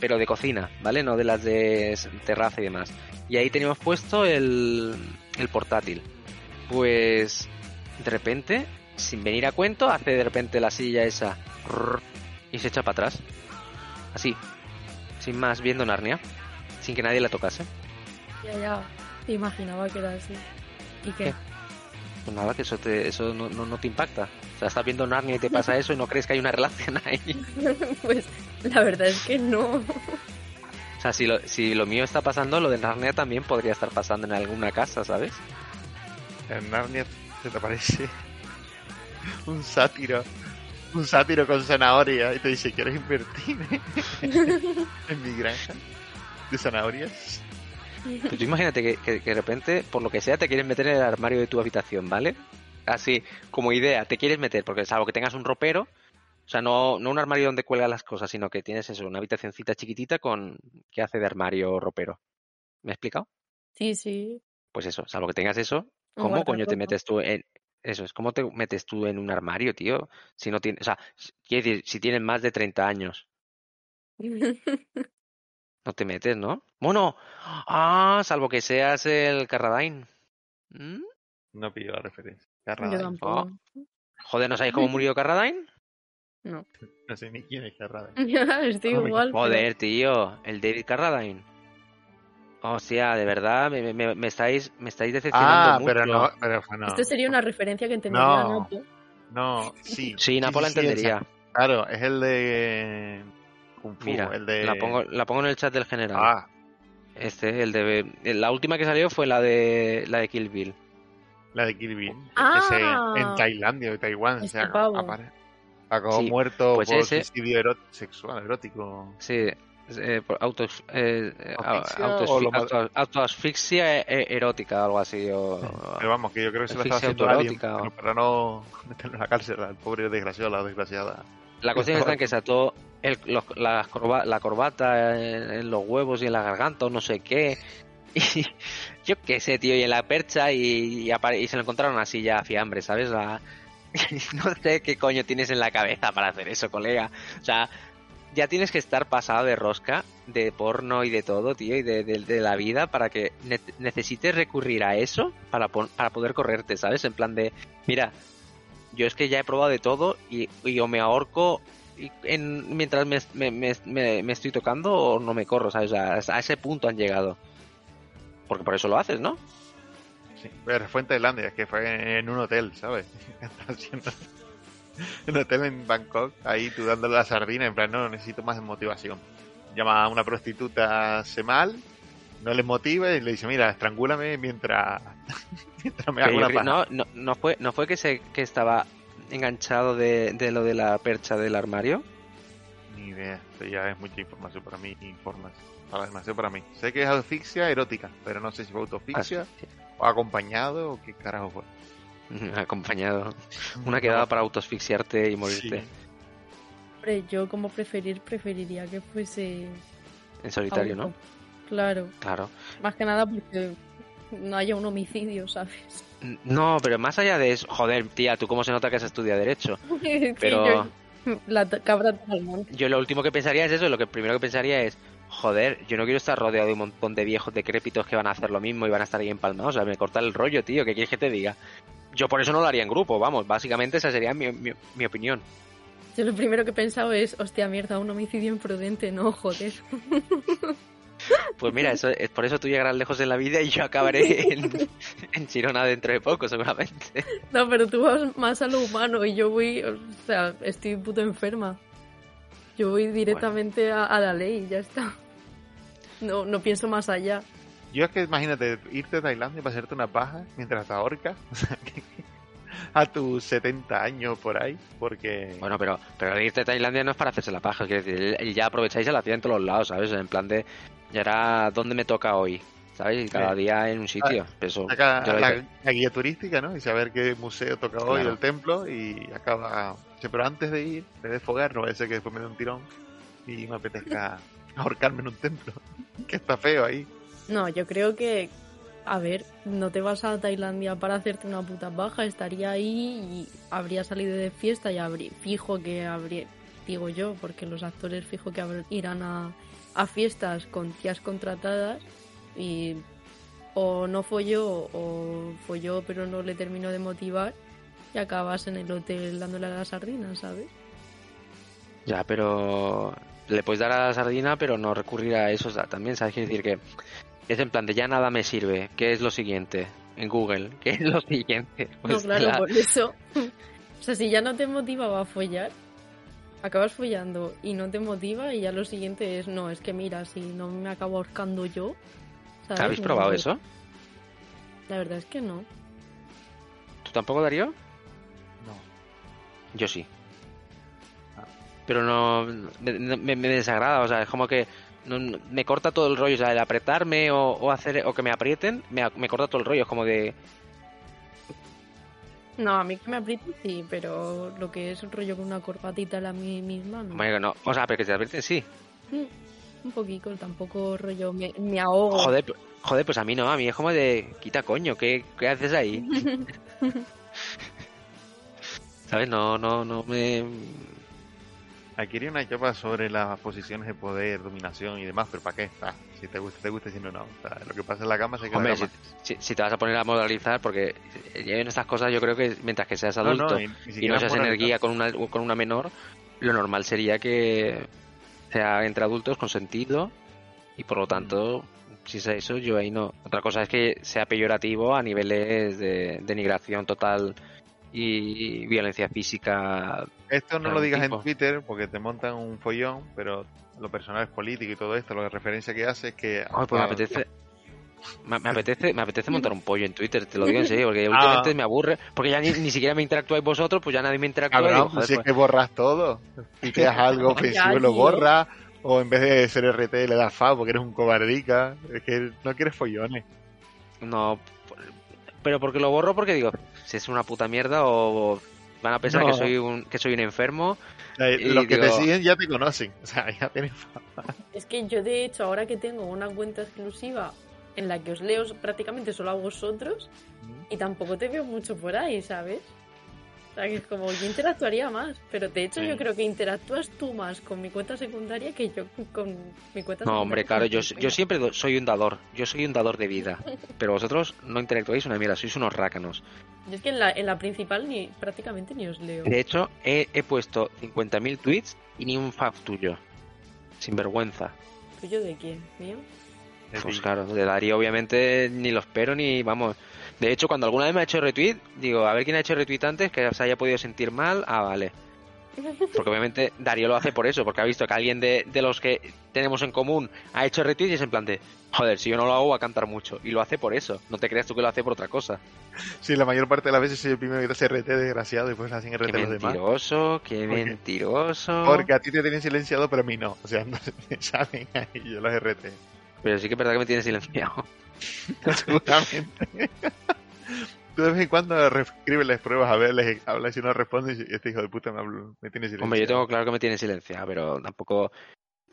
pero de cocina, ¿vale? No de las de terraza y demás. Y ahí teníamos puesto el, el portátil. Pues de repente, sin venir a cuento, hace de repente la silla esa y se echa para atrás. Así, sin más, viendo Narnia, sin que nadie la tocase. Ya, ya. Imaginaba que era así. ¿Y qué? ¿Qué? Pues nada, que eso, te, eso no, no, no te impacta. O sea, estás viendo Narnia y te pasa eso y no crees que hay una relación ahí. pues la verdad es que no. O sea, si lo, si lo mío está pasando, lo de Narnia también podría estar pasando en alguna casa, ¿sabes? En Narnia se te aparece un sátiro. Un sátiro con zanahoria y te dice, ¿quieres invertir en mi granja de zanahorias? Tú imagínate que, que- que de repente, por lo que sea, te quieres meter en el armario de tu habitación, ¿vale? Así, como idea, te quieres meter, porque salvo que tengas un ropero, o sea, no, no un armario donde cuelgas las cosas, sino que tienes eso, una habitacioncita chiquitita con que hace de armario ropero. ¿Me he explicado? Sí, sí. Pues eso, salvo que tengas eso, ¿cómo coño te metes tú en eso? Es ¿cómo te metes tú en un armario, tío? Si no tienes, o sea, quiero decir, si tienes más de 30 años, no te metes, ¿no? Bueno, ah, salvo que seas el Carradine. ¿Mm? No pillo la referencia. Yo Carradine. tampoco. Joder, ¿no sabéis cómo murió Carradine? No. No sé ni quién es Carradine. Estoy igual. pero- Joder, tío, el David Carradine. Hostia, de verdad, me, me- me estáis, me estáis decepcionando Ah, mucho. pero no, pero no. Esto sería una referencia que entendería No. Napo. No, sí. Sí, Napo la sí, entendería. Claro, es el de Kung Fu, Mira, el de la, pongo, la pongo en el chat del general. Ah, Este, el de... La última que salió fue la de la de Kill Bill. la de Kill Bill. Ah. Ese en Tailandia o Taiwán Este se ha- pavo. apare- acabó Sí, muerto pues por ese- suicidio erot- sexual, erótico. Sí, eh, por auto, eh, eh, ¿Asfixia auto- o auto- autoasfixia eh, erótica o algo así. O, Pero vamos, que yo creo que se lo estaba haciendo alguien, o- pero para no meterlo en la cárcel al pobre desgraciado, la desgraciada. La cuestión está en que se ató el, los- la, corba- la corbata en, en los huevos y en la garganta o no sé qué. Y yo qué sé, tío, y en la percha y, y, apare- y se lo encontraron así ya a fiambre, ¿sabes? La- no sé qué coño tienes en la cabeza para hacer eso, colega. O sea, ya tienes que estar pasado de rosca, de porno y de todo, tío, y de, de- de la vida para que ne- necesites recurrir a eso para, para poder correrte, ¿sabes? En plan de, mira, yo es que ya he probado de todo y, y o me ahorco y- en, mientras me, me- me- estoy tocando o no me corro, ¿sabes? Sea, a ese punto han llegado. Porque por eso lo haces, ¿no? Sí, pero fue en Tailandia, que fue en un hotel, ¿sabes? En un hotel en Bangkok, ahí tú dándole la sardina, en plan, no, necesito más motivación. Llama a una prostituta semal, no le motiva y le dice, mira, estrangúlame mientras, mientras me hago una paja. no, no, no fue, no fue que, se, que estaba enganchado de, de lo de la percha del armario. Ni idea, esto ya es mucha información para mí, información, para demasiado para mí. Sé que es asfixia erótica, pero no sé si fue autoasfixia Asfixia. o acompañado o qué carajo fue. Acompañado. Una quedada para autoasfixiarte y morirte Sí. Hombre, yo como preferir, preferiría que fuese en solitario, auto. ¿no? Claro. Claro. Más que nada porque no haya un homicidio, ¿sabes? No, pero más allá de eso, joder, tía, tú cómo se nota que has estudiado Derecho. Sí, Pero- yo- la cabra. Yo lo último que pensaría es eso, lo que primero que pensaría es, joder, yo no quiero estar rodeado de un montón de viejos decrépitos que van a hacer lo mismo y van a estar ahí empalmados, o sea, me corta el rollo, tío, ¿qué quieres que te diga? Yo por eso no lo haría en grupo, vamos, básicamente esa sería mi, mi, mi opinión. Yo lo primero que he pensado es, hostia, mierda, un homicidio imprudente, no, joder. Pues mira, eso es por eso tú llegarás lejos en la vida y yo acabaré en, en Chirona dentro de poco, seguramente. No, pero tú vas más a lo humano y yo voy, o sea, estoy puto enferma. Yo voy directamente a, a la ley y ya está. No, no pienso más allá. Yo es que imagínate irte a Tailandia para hacerte una paja mientras te ahorcas a tus 70 años por ahí, porque Bueno, pero, pero irte a Tailandia no es para hacerse la paja, quiero decir, ya aprovecháis la hacía en todos los lados, ¿sabes? En plan de, ya era dónde me toca hoy, ¿sabes? Y cada Sí. día en un sitio. Eso, saca yo lo la, guía turística, ¿no? Y saber qué museo toca hoy, el templo, y acaba... Sí, pero antes de ir, de desfogar, no vaya a ser que después me dé un tirón y me apetezca ahorcarme en un templo, que está feo ahí. No, yo creo que, a ver, no te vas a Tailandia para hacerte una puta baja, estaría ahí y habría salido de fiesta y habría, fijo que habría, digo yo, porque los actores fijo que irán a, a fiestas con tías contratadas y o no folló o folló pero no le terminó de motivar y acabas en el hotel dándole a la sardina, ¿sabes? Ya, pero le puedes dar a la sardina, pero no recurrir a eso también, ¿sabes? Quiero decir que es en plan de ya nada me sirve. ¿Qué es lo siguiente? En Google, ¿qué es lo siguiente? No, Pues claro, la- por eso. o sea, si ya no te motivaba a follar, acabas follando y no te motiva y ya lo siguiente es, no, es que mira, si no me acabo ahorcando yo. ¿sabes? ¿Habéis No, probado no. eso? La verdad es que no. ¿Tú tampoco, Darío? No. Yo sí. Pero no. Me, me- me desagrada, o sea, es como que. No- no- me corta todo el rollo, o sea, el apretarme o, o hacer o que me aprieten, me, me corta todo el rollo, es como de. No, a mí que me apriete sí, pero lo que es un rollo con una corbatita la mí misma, no. Hombre, no. O sea, pero que te aprieten, sí. Mm, Un poquito, tampoco rollo, me, me ahogo. Joder, joder, pues a mí no, a mí es como de. Quita coño, ¿qué, qué haces ahí? ¿Sabes? No, no, no me. Aquí iría una chapa sobre las posiciones de poder, dominación y demás, pero ¿para qué está? Si te gusta, te gusta, si no, no. O sea, lo que pasa en la cama se queda en Hombre, la si, cama. si- si te vas a poner a moralizar, porque en estas cosas yo creo que mientras que seas No, no, adulto y- ni y siquiera no seas energía con una, con una menor, lo normal sería que sea entre adultos consentido y por lo tanto, si es eso, yo ahí no. Otra cosa es que sea peyorativo a niveles de denigración total y violencia física. Esto no lo digas tipo. en Twitter porque te montan un follón, pero lo personal es político y todo esto, lo que referencia que hace es que... Ay, pues me Ah, apetece. Me, me apetece, me apetece montar un pollo en Twitter, te lo digo en serio, porque Ah. últimamente me aburre, porque ya ni, ni siquiera me interactuáis vosotros, pues ya nadie me interactúa. y Cabrón, digo, joder, si es pues- que borras todo. Si te das algo ofensivo lo borras, o en vez de ser RT le das FA porque eres un cobardica. Es que no quieres follones. No, pero porque lo borro porque digo, si es una puta mierda o van a pensar No. que soy un que soy un enfermo. Eh, Los que te siguen ya te conocen. O sea, ya tienes fama. Es que yo de hecho ahora que tengo una cuenta exclusiva en la que os leo prácticamente solo a vosotros y tampoco te veo mucho por ahí, ¿sabes? O sea, que es como yo interactuaría más, pero de hecho Sí. yo creo que interactúas tú más con mi cuenta secundaria que yo con mi cuenta No, hombre, claro, yo, yo siempre soy un dador, yo soy un dador de vida, pero vosotros no interactuáis una mierda, sois unos rácanos. Yo es que en la, en la principal ni prácticamente ni os leo. De hecho, he, he puesto 50.000 tweets y ni un fab tuyo. Sin vergüenza. ¿Tuyo de quién? ¿Mío? Es Pues claro, de Darío obviamente ni lo espero ni vamos. De hecho, cuando alguna vez me ha hecho retweet, digo, a ver quién ha hecho retweet antes que se haya podido sentir mal. Ah, vale. Porque obviamente Darío lo hace por eso, porque ha visto que alguien de, de los que tenemos en común ha hecho retweet y es en plan de, joder, si yo no lo hago va a cantar mucho. Y lo hace por eso. No te creas tú que lo hace por otra cosa. Sí, la mayor parte de las veces soy el primero que hace RT desgraciado y le hacen Qué RT a los demás. mentiroso, qué Porque- mentiroso. Porque a ti te tienen silenciado, pero a mí no. O sea, no se saben ahí yo los RT. Pero sí que es verdad que me tienes silenciado. Seguramente. Tú de vez en cuando reescribes las pruebas a ver, les hablas y no respondes y este hijo de puta me, hablo- me tiene silenciado. Hombre, yo tengo claro que me tiene silenciado, pero tampoco...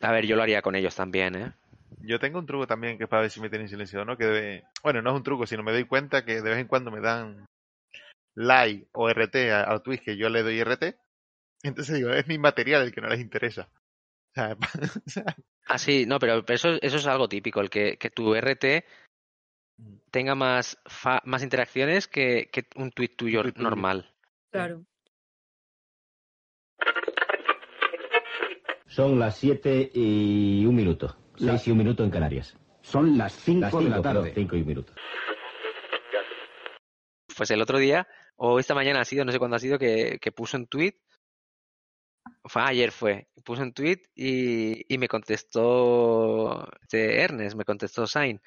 A ver, yo lo haría con ellos también, ¿eh? Yo tengo un truco también que es para ver si me tienen silenciado o no, que debe... Bueno, no es un truco, sino me doy cuenta que de vez en cuando me dan like o RT a, a tweets que yo le doy RT. Entonces digo, es mi material el que no les interesa. Ah, sí, no, pero, pero eso, eso es algo típico, el que, que tu RT tenga más, fa- más interacciones que, que un tweet tuyo tuit tuyo. normal. Claro. Son las 7 y un minuto. 6 y un minuto en Canarias. Son las 5 Las de la tarde. cinco y un minuto. Pues el otro día, o esta mañana ha sido, no sé cuándo ha sido, que, que puso un tweet. Fue ayer fue. Puso un tweet y, y me contestó este Ernest, me contestó Sain.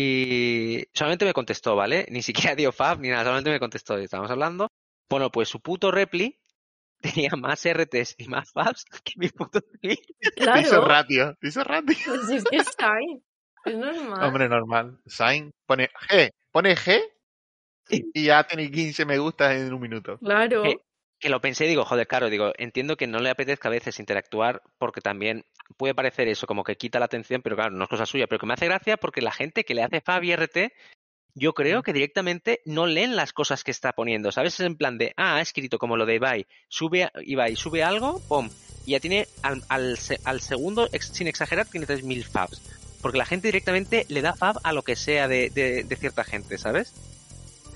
Y solamente me contestó, ¿vale? Ni siquiera dio fab ni nada, solamente me contestó. Estábamos hablando. Bueno, pues su puto repli tenía más RTs y más fabs que mi puto tweet. te hizo Claro. ratio, te hizo ratio. Pues es que es Shine. Es normal. Hombre, normal. Sign pone G, pone G y ya tiene 15 me gustas en un minuto. Claro. Que, que lo pensé y digo, joder, claro, digo, entiendo que no le apetezca a veces interactuar porque también puede parecer eso, como que quita la atención, pero claro, no es cosa suya, pero que me hace gracia porque la gente que le hace Fab y RT, yo creo que directamente no leen las cosas que está poniendo, ¿sabes? Es en plan de, ah, ha escrito como lo de Ibai, sube, Ibai, sube algo, pum, y ya tiene al, al, al segundo, sin exagerar, tiene 3.000 Fabs. Porque la gente directamente le da Fab a lo que sea de, de, de cierta gente, ¿sabes?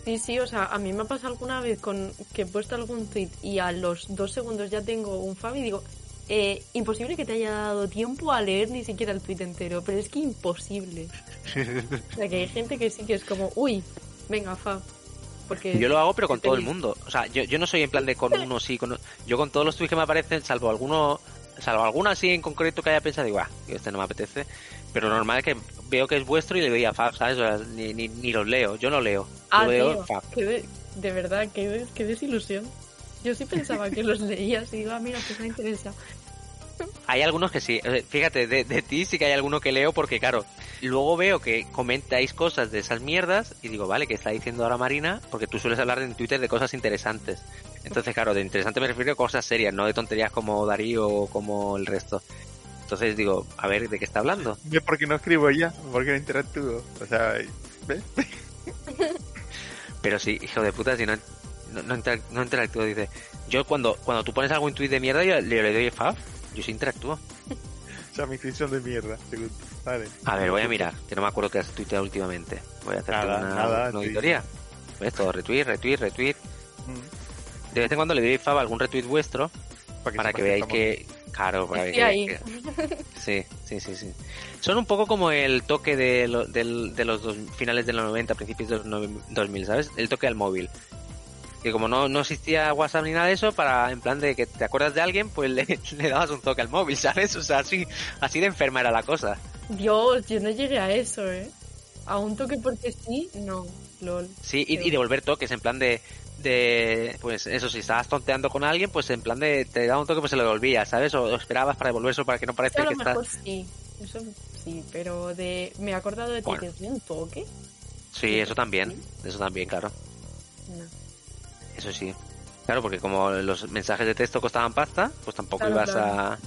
Sí, sí, o sea, a mí me ha pasado alguna vez con que he puesto algún tweet y a los dos segundos ya tengo un fab y digo, eh, imposible que te haya dado tiempo a leer ni siquiera el tweet entero, pero es que imposible. O sea, que hay gente que sí que es como, uy, venga, fab. Porque Yo lo hago, pero con todo el mundo. O sea, yo, yo no soy en plan de con uno sí, con Yo con todos los tweets que me aparecen, salvo alguno, salvo alguno así en concreto que haya pensado, digo, ah, este no me apetece. Pero lo normal es que veo que es vuestro y le doy a Fab, ¿sabes? O sea, ni, ni, ni los leo, yo no leo. Yo Ah, leo tío, Fab. qué de, de verdad, qué, des- qué desilusión. Yo sí pensaba que los leías y digo, ah, mira, pues me interesa. Hay algunos que sí. Eh, Fíjate, de, de ti sí que hay alguno que leo porque, claro, luego veo que comentáis cosas de esas mierdas y digo, vale, ¿qué está diciendo ahora Marina? Porque tú sueles hablar en Twitter de cosas interesantes. Entonces, claro, de interesante me refiero a cosas serias, no de tonterías como Darío o como el resto. Entonces digo, a ver, ¿de qué está hablando? ¿Ves por qué no escribo ya? ¿Por qué no interactúo? O sea, ¿ves? Pero sí, hijo de puta, si no, no, no, interac- no interactúo, dice. Yo cuando, cuando tú pones algo en tweet de mierda, yo le, le doy fab. Yo sí interactúo. O sea, mi intención de mierda, según tú. Vale. A ver, voy a mirar, que no me acuerdo qué has tuiteado últimamente. Voy a hacer Nada, una, nada, una auditoría. ¿Ves? Todo retweet, retweet, retweet. Mm. De vez en cuando le doy fab a algún retweet vuestro Para que veáis que... Claro, para Estoy que, ahí. que- Sí, sí, sí, sí. Son un poco como el toque de, lo- del- de los dos, finales de los 90, principios de los nove- 2000, ¿sabes? El toque al móvil. Que como no, no existía WhatsApp ni nada de eso, para en plan de que te acuerdas de alguien, pues le, le dabas un toque al móvil, ¿sabes? O sea, así, así de enferma era la cosa. Dios, yo no llegué a eso, ¿eh? A un toque porque sí, no, lol. Sí, y, y devolver toques, en plan de, de, pues eso, si estabas tonteando con alguien, pues en plan de, te daba un toque, pues se lo devolvías, ¿sabes? O, o esperabas para devolverlo para que no Eso parezca que estás... sí, eso sí, pero de... Me he acordado de ti Bueno. que es un toque. Sí, eso también, eso también, claro. No. Eso sí. Claro, porque como los mensajes de texto costaban pasta, pues tampoco Claro, ibas claro. a...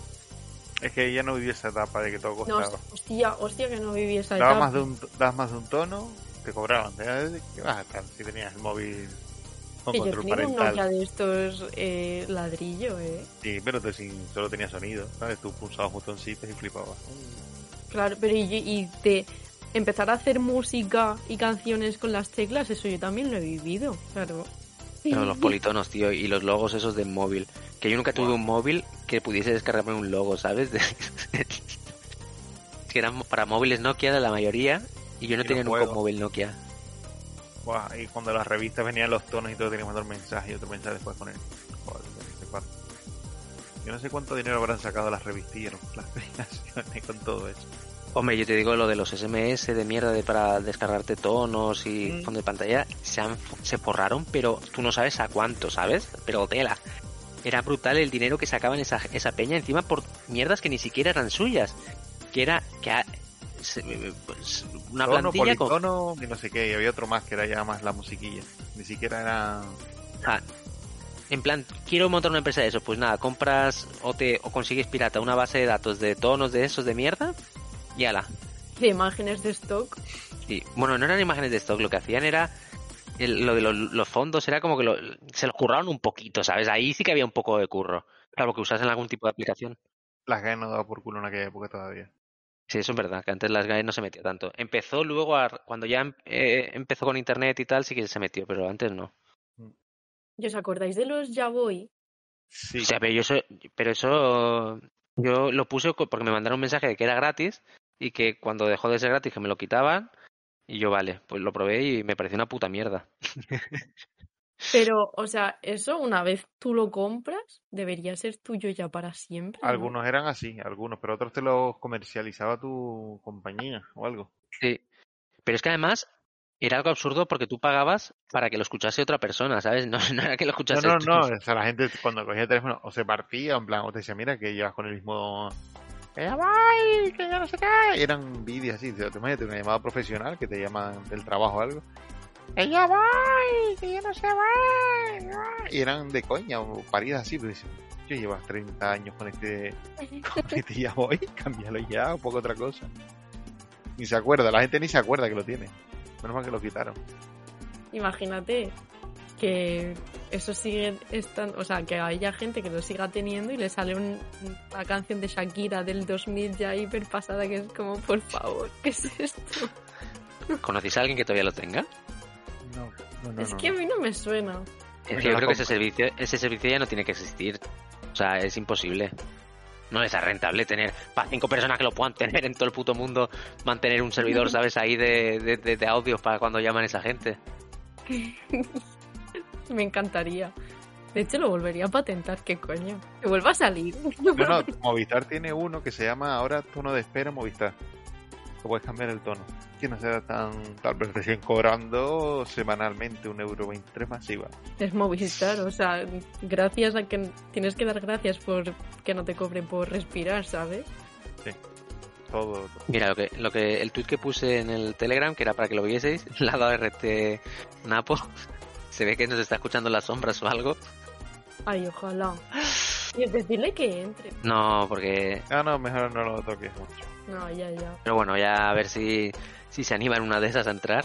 Es que ella no vivió esa etapa de que todo No, costaba. hostia, hostia que no viví esa dabas, etapa. más de un, dabas más de un tono, te cobraban. ¿eh? ¿Qué vas a estar si tenías el móvil con yo control un parental? Nokia de estos eh, ladrillo, eh. Sí, pero te, sin, solo tenía sonido, ¿sabes? Tú pulsabas botoncitos y flipabas. Claro, pero y, y de empezar a hacer música y canciones con las teclas, eso yo también lo he vivido, claro. Pero los politonos, tío, y los logos esos de móvil. Que yo nunca tuve un móvil que pudiese descargarme un logo, ¿sabes? De- que eran para móviles Nokia la mayoría, y yo no Y tenía nunca un móvil Nokia. Buah, y cuando las revistas venían los tonos y todo, tenías que mandar un mensaje y otro mensaje después con él. Joder. Yo no sé cuánto dinero habrán sacado las revistillas, las aplicaciones con todo eso. Hombre, yo te digo lo de los SMS de mierda de para descargarte tonos y Mm. fondo de pantalla, se, han, se forraron, pero tú no sabes a cuánto, ¿sabes? Pero tela. Era brutal el dinero que sacaban esa, esa peña encima por mierdas que ni siquiera eran suyas. Que era que a- se- pues, una Tono, plantilla con... politono y no sé qué, y había otro más que era ya más la musiquilla. Ni siquiera era... Ah, en plan, quiero montar una empresa de eso, pues nada, compras o te o consigues pirata una base de datos de tonos de esos de mierda y ala. De imágenes de stock. Sí. Bueno, no eran imágenes de stock, lo que hacían era el- lo de los, los fondos era como que lo- se los curraron un poquito, ¿sabes? Ahí sí que había un poco de curro. Claro, que usasen algún tipo de aplicación. Las ganas no daba por culo en aquella época todavía. Sí, eso es verdad, que antes las GAE no se metía tanto. Empezó luego, a, cuando ya em- eh, empezó con internet y tal, sí que se metió, pero antes no. ¿Y os acordáis de los Ya Voy? Sí, O sea, pero yo eso, pero eso yo lo puse porque me mandaron un mensaje de que era gratis y que cuando dejó de ser gratis que me lo quitaban y yo vale, pues lo probé y me pareció una puta mierda. Pero, o sea, eso una vez tú lo compras, debería ser tuyo ya para siempre. ¿no? algunos eran así, algunos, pero otros te los comercializaba tu compañía o algo. Sí. Pero es que además era algo absurdo porque tú pagabas para que lo escuchase otra persona, ¿sabes? No, no era que lo No, escuchase no, tú. no, o sea, la gente cuando cogía el teléfono o se partía, en plan, o te decía, mira que llevas con el mismo... Que ya voy, que ya no sé qué. Eran vídeos así, te te imagínate una llamada profesional que te llaman del trabajo o algo. Ya voy, que ya no se va. Y eran de coña o paridas así, pero dices, Yo llevas 30 años con este, con este ya voy, cámbialo ya, un poco otra cosa. Ni se acuerda, la gente ni se acuerda que lo tiene. Menos mal que lo quitaron. Imagínate que eso sigue estando, o sea, que haya gente que lo siga teniendo y le sale un- una canción de Shakira del 2000 ya hiper pasada que es como, por favor, ¿qué es esto? ¿Conocéis a alguien que todavía lo tenga? No, no, no. es no, que a mí no me suena. Es Pues que yo creo que ese servicio, ese servicio ya no tiene que existir. O sea, es imposible. No les es rentable tener para cinco personas que lo puedan tener en todo el puto mundo, mantener un servidor, ¿sabes? Ahí de, de, de- de audios para cuando llaman a esa gente. Me encantaría. De hecho, lo volvería a patentar, ¿qué coño? Que vuelva a salir. No, no, Movistar tiene uno que se llama ahora tono de espera Movistar. Que puedes cambiar el tono. Que no sea tan. Tal vez recién cobrando semanalmente un euro 23 masiva. Es Movistar, o sea, gracias a que tienes que dar gracias por que no te cobren por respirar, ¿sabes? Todo. todo. Mira, lo que, lo que, el tweet que puse en el Telegram, que era para que lo vieseis, la ha dado RT Napo. Se ve que nos está escuchando las sombras o algo. Ay, ojalá. Y es decirle que entre. No, porque. Ah, no, mejor no lo toques mucho. No, ya, ya. Pero bueno, ya a ver si, si se anima en una de esas a entrar.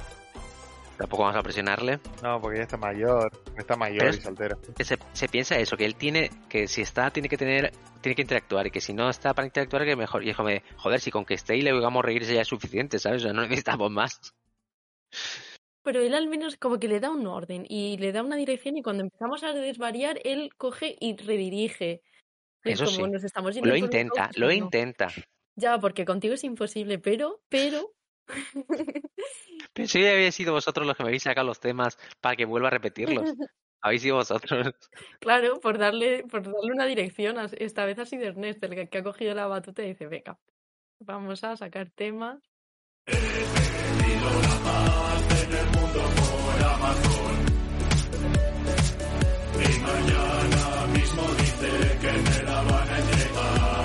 Tampoco vamos a presionarle. No, porque ya está mayor. Está mayor Pero y que se, se piensa eso, que él tiene, que si está, tiene que tener, tiene que interactuar, y que si no está para interactuar, que mejor. Y es como, de, joder, si con que esté y le hagamos reírse ya es suficiente, ¿sabes? O sea, no necesitamos más. Pero él al menos como que le da un orden y le da una dirección y cuando empezamos a desvariar, él coge y redirige. Y es Eso como sí. nos estamos yendo Lo intenta, lo no. intenta. Ya, porque contigo es imposible, pero, pero... Pero si habéis sido vosotros los que me habéis sacado los temas para que vuelva a repetirlos. Habéis sido vosotros. Claro, por darle, por darle una dirección. Esta vez ha sido Ernest el que- que ha cogido la batuta y dice, venga, vamos a sacar temas. He tenido la paz en el mundo por Amazon. Y mañana mismo dice que me la van a entregar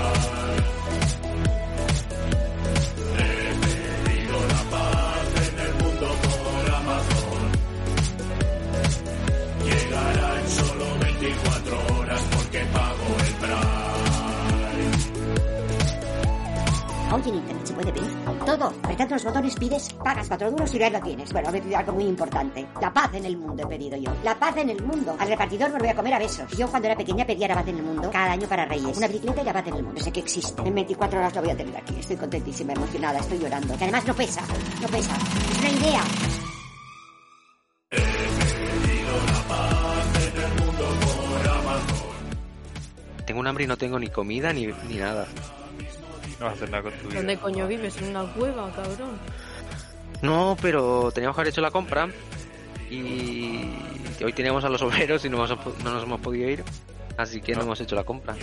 Hoy en Internet se puede pedir todo. Apretando los botones pides, pagas cuatro duros y ya lo tienes. Bueno, he pedido algo muy importante. La paz en el mundo he pedido yo. La paz en el mundo. Al repartidor me lo voy a comer a besos. Yo cuando era pequeña pedía la paz en el mundo cada año para Reyes. Una bicicleta y la paz en el mundo. Sé que existe. En 24 horas lo voy a tener aquí. Estoy contentísima, emocionada, estoy llorando. Que además no pesa. No pesa. Es una idea. Tengo un hambre y no tengo ni comida ni, ni nada. No vas a hacer nada con tu vida. ¿Dónde coño vives? En una cueva, cabrón. No, pero teníamos que haber hecho la compra y hoy teníamos a los obreros y no, nos hemos podido ir. Así que no, No. hemos hecho la compra.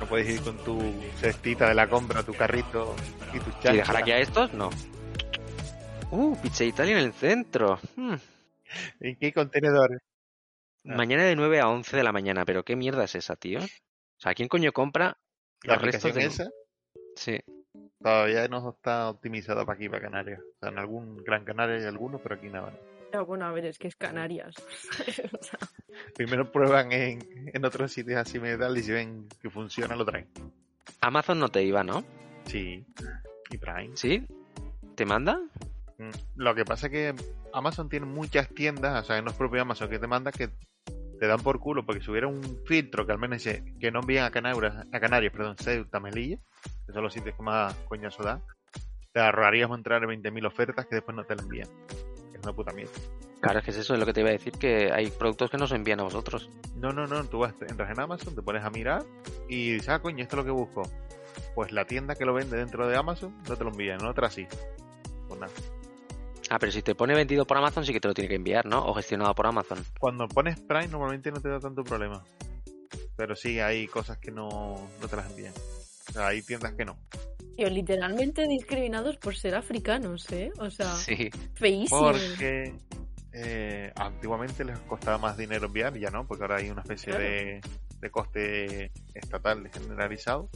No puedes ir con tu cestita de la compra, tu carrito y tus ¿Y chanclas. dejar aquí a estos? No. Uh, Pizza Italia en el centro. Hmm. ¿En qué contenedores? Ah. Mañana de 9 a 11 de la mañana, pero ¿qué mierda es esa, tío? O sea, ¿quién coño compra La los restos de... esa Sí. todavía no está optimizada para aquí, para Canarias. O sea, en algún Gran Canaria hay algunos, pero aquí nada. Pero bueno, a ver, es que es Canarias. O sea, Primero prueban en, en otros sitios así medio tal y si ven que funciona lo traen. Amazon no te iba, ¿no? Sí. Y Prime. ¿Sí? ¿Te manda? Mm, Lo que pasa es que Amazon tiene muchas tiendas, o sea, no es propio Amazon que te manda que te dan por culo, porque si hubiera un filtro que al menos dice que no envían a Canarias, a Canarias, perdón, Ceuta, Melilla, que son los sitios que más coñazo da, te ahorraríamos entrar en 20.000 ofertas que después no te las envían. Es una puta mierda. Claro, es que es eso, es lo que te iba a decir, que hay productos que nos envían a vosotros. No, no, no, tú vas, entras en Amazon, te pones a mirar y dices, ah, coño, esto es lo que busco. Pues la tienda que lo vende dentro de Amazon no te lo envía, en otra sí. Pues nada. Ah, pero si te pone vendido por Amazon sí que te lo tiene que enviar, ¿no? O gestionado por Amazon. Cuando pones Prime normalmente no te da tanto problema. Pero sí hay cosas que no, no te las envían. O sea, hay tiendas que no. tío, literalmente discriminados por ser africanos, ¿eh? O sea, Sí. feísimo. Porque eh, antiguamente les costaba más dinero enviar, ya no, porque ahora hay una especie Claro. de, de coste estatal generalizado.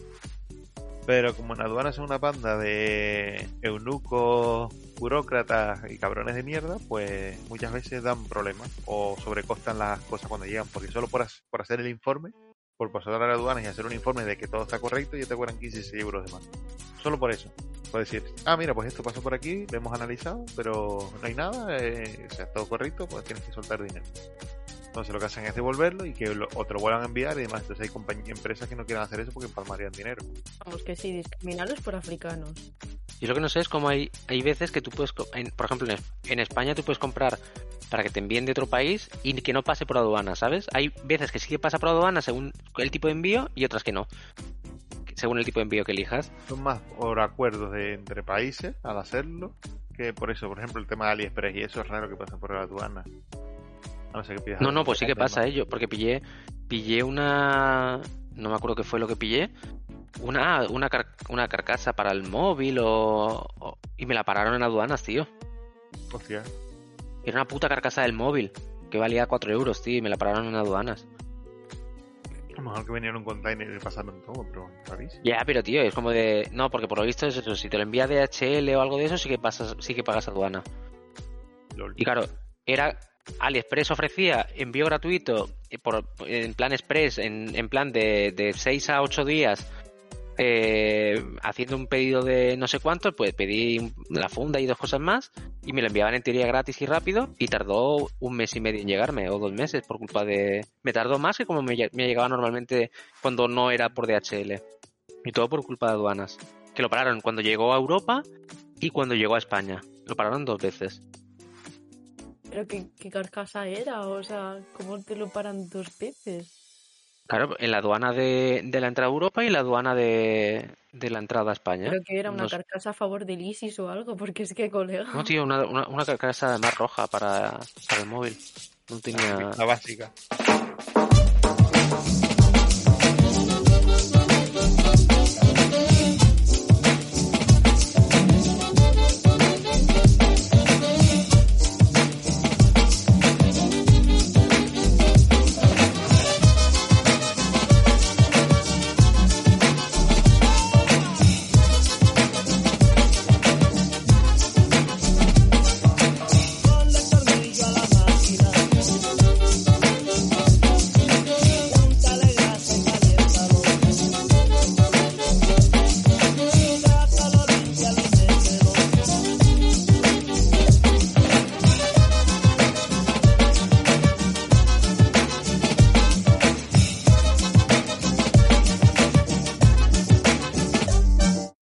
Pero como en aduanas son una banda de eunucos, burócratas y cabrones de mierda, pues muchas veces dan problemas o sobrecostan las cosas cuando llegan, porque solo por, por hacer el informe por pasar a la aduana y hacer un informe de que todo está correcto ya te cobran 15 euros de más. Solo por eso. Puedes decir, ah, mira, pues esto pasó por aquí, lo hemos analizado, pero no hay nada, eh, o sea, todo correcto, pues tienes que soltar dinero. Entonces lo que hacen es devolverlo y que lo, o te lo vuelvan a enviar y demás. Entonces hay empresas que no quieran hacer eso porque empalmarían dinero. Vamos, que sí, discriminarlos por africanos. Y lo que no sé es cómo hay, hay veces que tú puedes, en- por ejemplo, en, en España tú puedes comprar para que te envíen de otro país y que no pase por aduana, ¿sabes? Hay veces que sí que pasa por aduana según el tipo de envío y otras que no, según el tipo de envío que elijas. Son más por acuerdos de entre países al hacerlo que por eso, por ejemplo, el tema de AliExpress y eso es raro que pase por la aduana. A no ser que No, no, pues sí que pasa ello, porque pillé, pillé una, no me acuerdo qué fue lo que pillé, una, una, car- una carcasa para el móvil o, o- y me la pararon en aduanas, tío. Hostia. Era una puta carcasa del móvil que valía 4 euros, tío, y me la pararon en aduanas. Mejor que venía en un container y pasaron todo, pero rarísimo. Ya, pero tío, es como de. No, porque por lo visto es eso. Si te lo envía DHL o algo de eso, sí que pasas, sí que pagas aduana. Lol. Y claro, era. AliExpress ofrecía envío gratuito eh, por, en plan express, en, en plan de, de 6 a 8 días, eh, haciendo un pedido de no sé cuánto, pues pedí la funda y dos cosas más, y me lo enviaban en teoría gratis y rápido, y tardó un mes y medio en llegarme, o dos meses, por culpa de... Me tardó más que como me llegaba normalmente cuando no era por DHL. Y todo por culpa de aduanas. Que lo pararon cuando llegó a Europa y cuando llegó a España. Lo pararon dos veces. Pero qué, qué carcasa era, o sea, ¿cómo te lo paran dos veces? Claro, en la aduana de, de la entrada a Europa y la aduana de, de la entrada a España. Creo que era una No sé- carcasa a favor del ISIS o algo, porque es que, colega. No, tío, una, una, una carcasa más roja para, para el móvil. No tenía... La básica.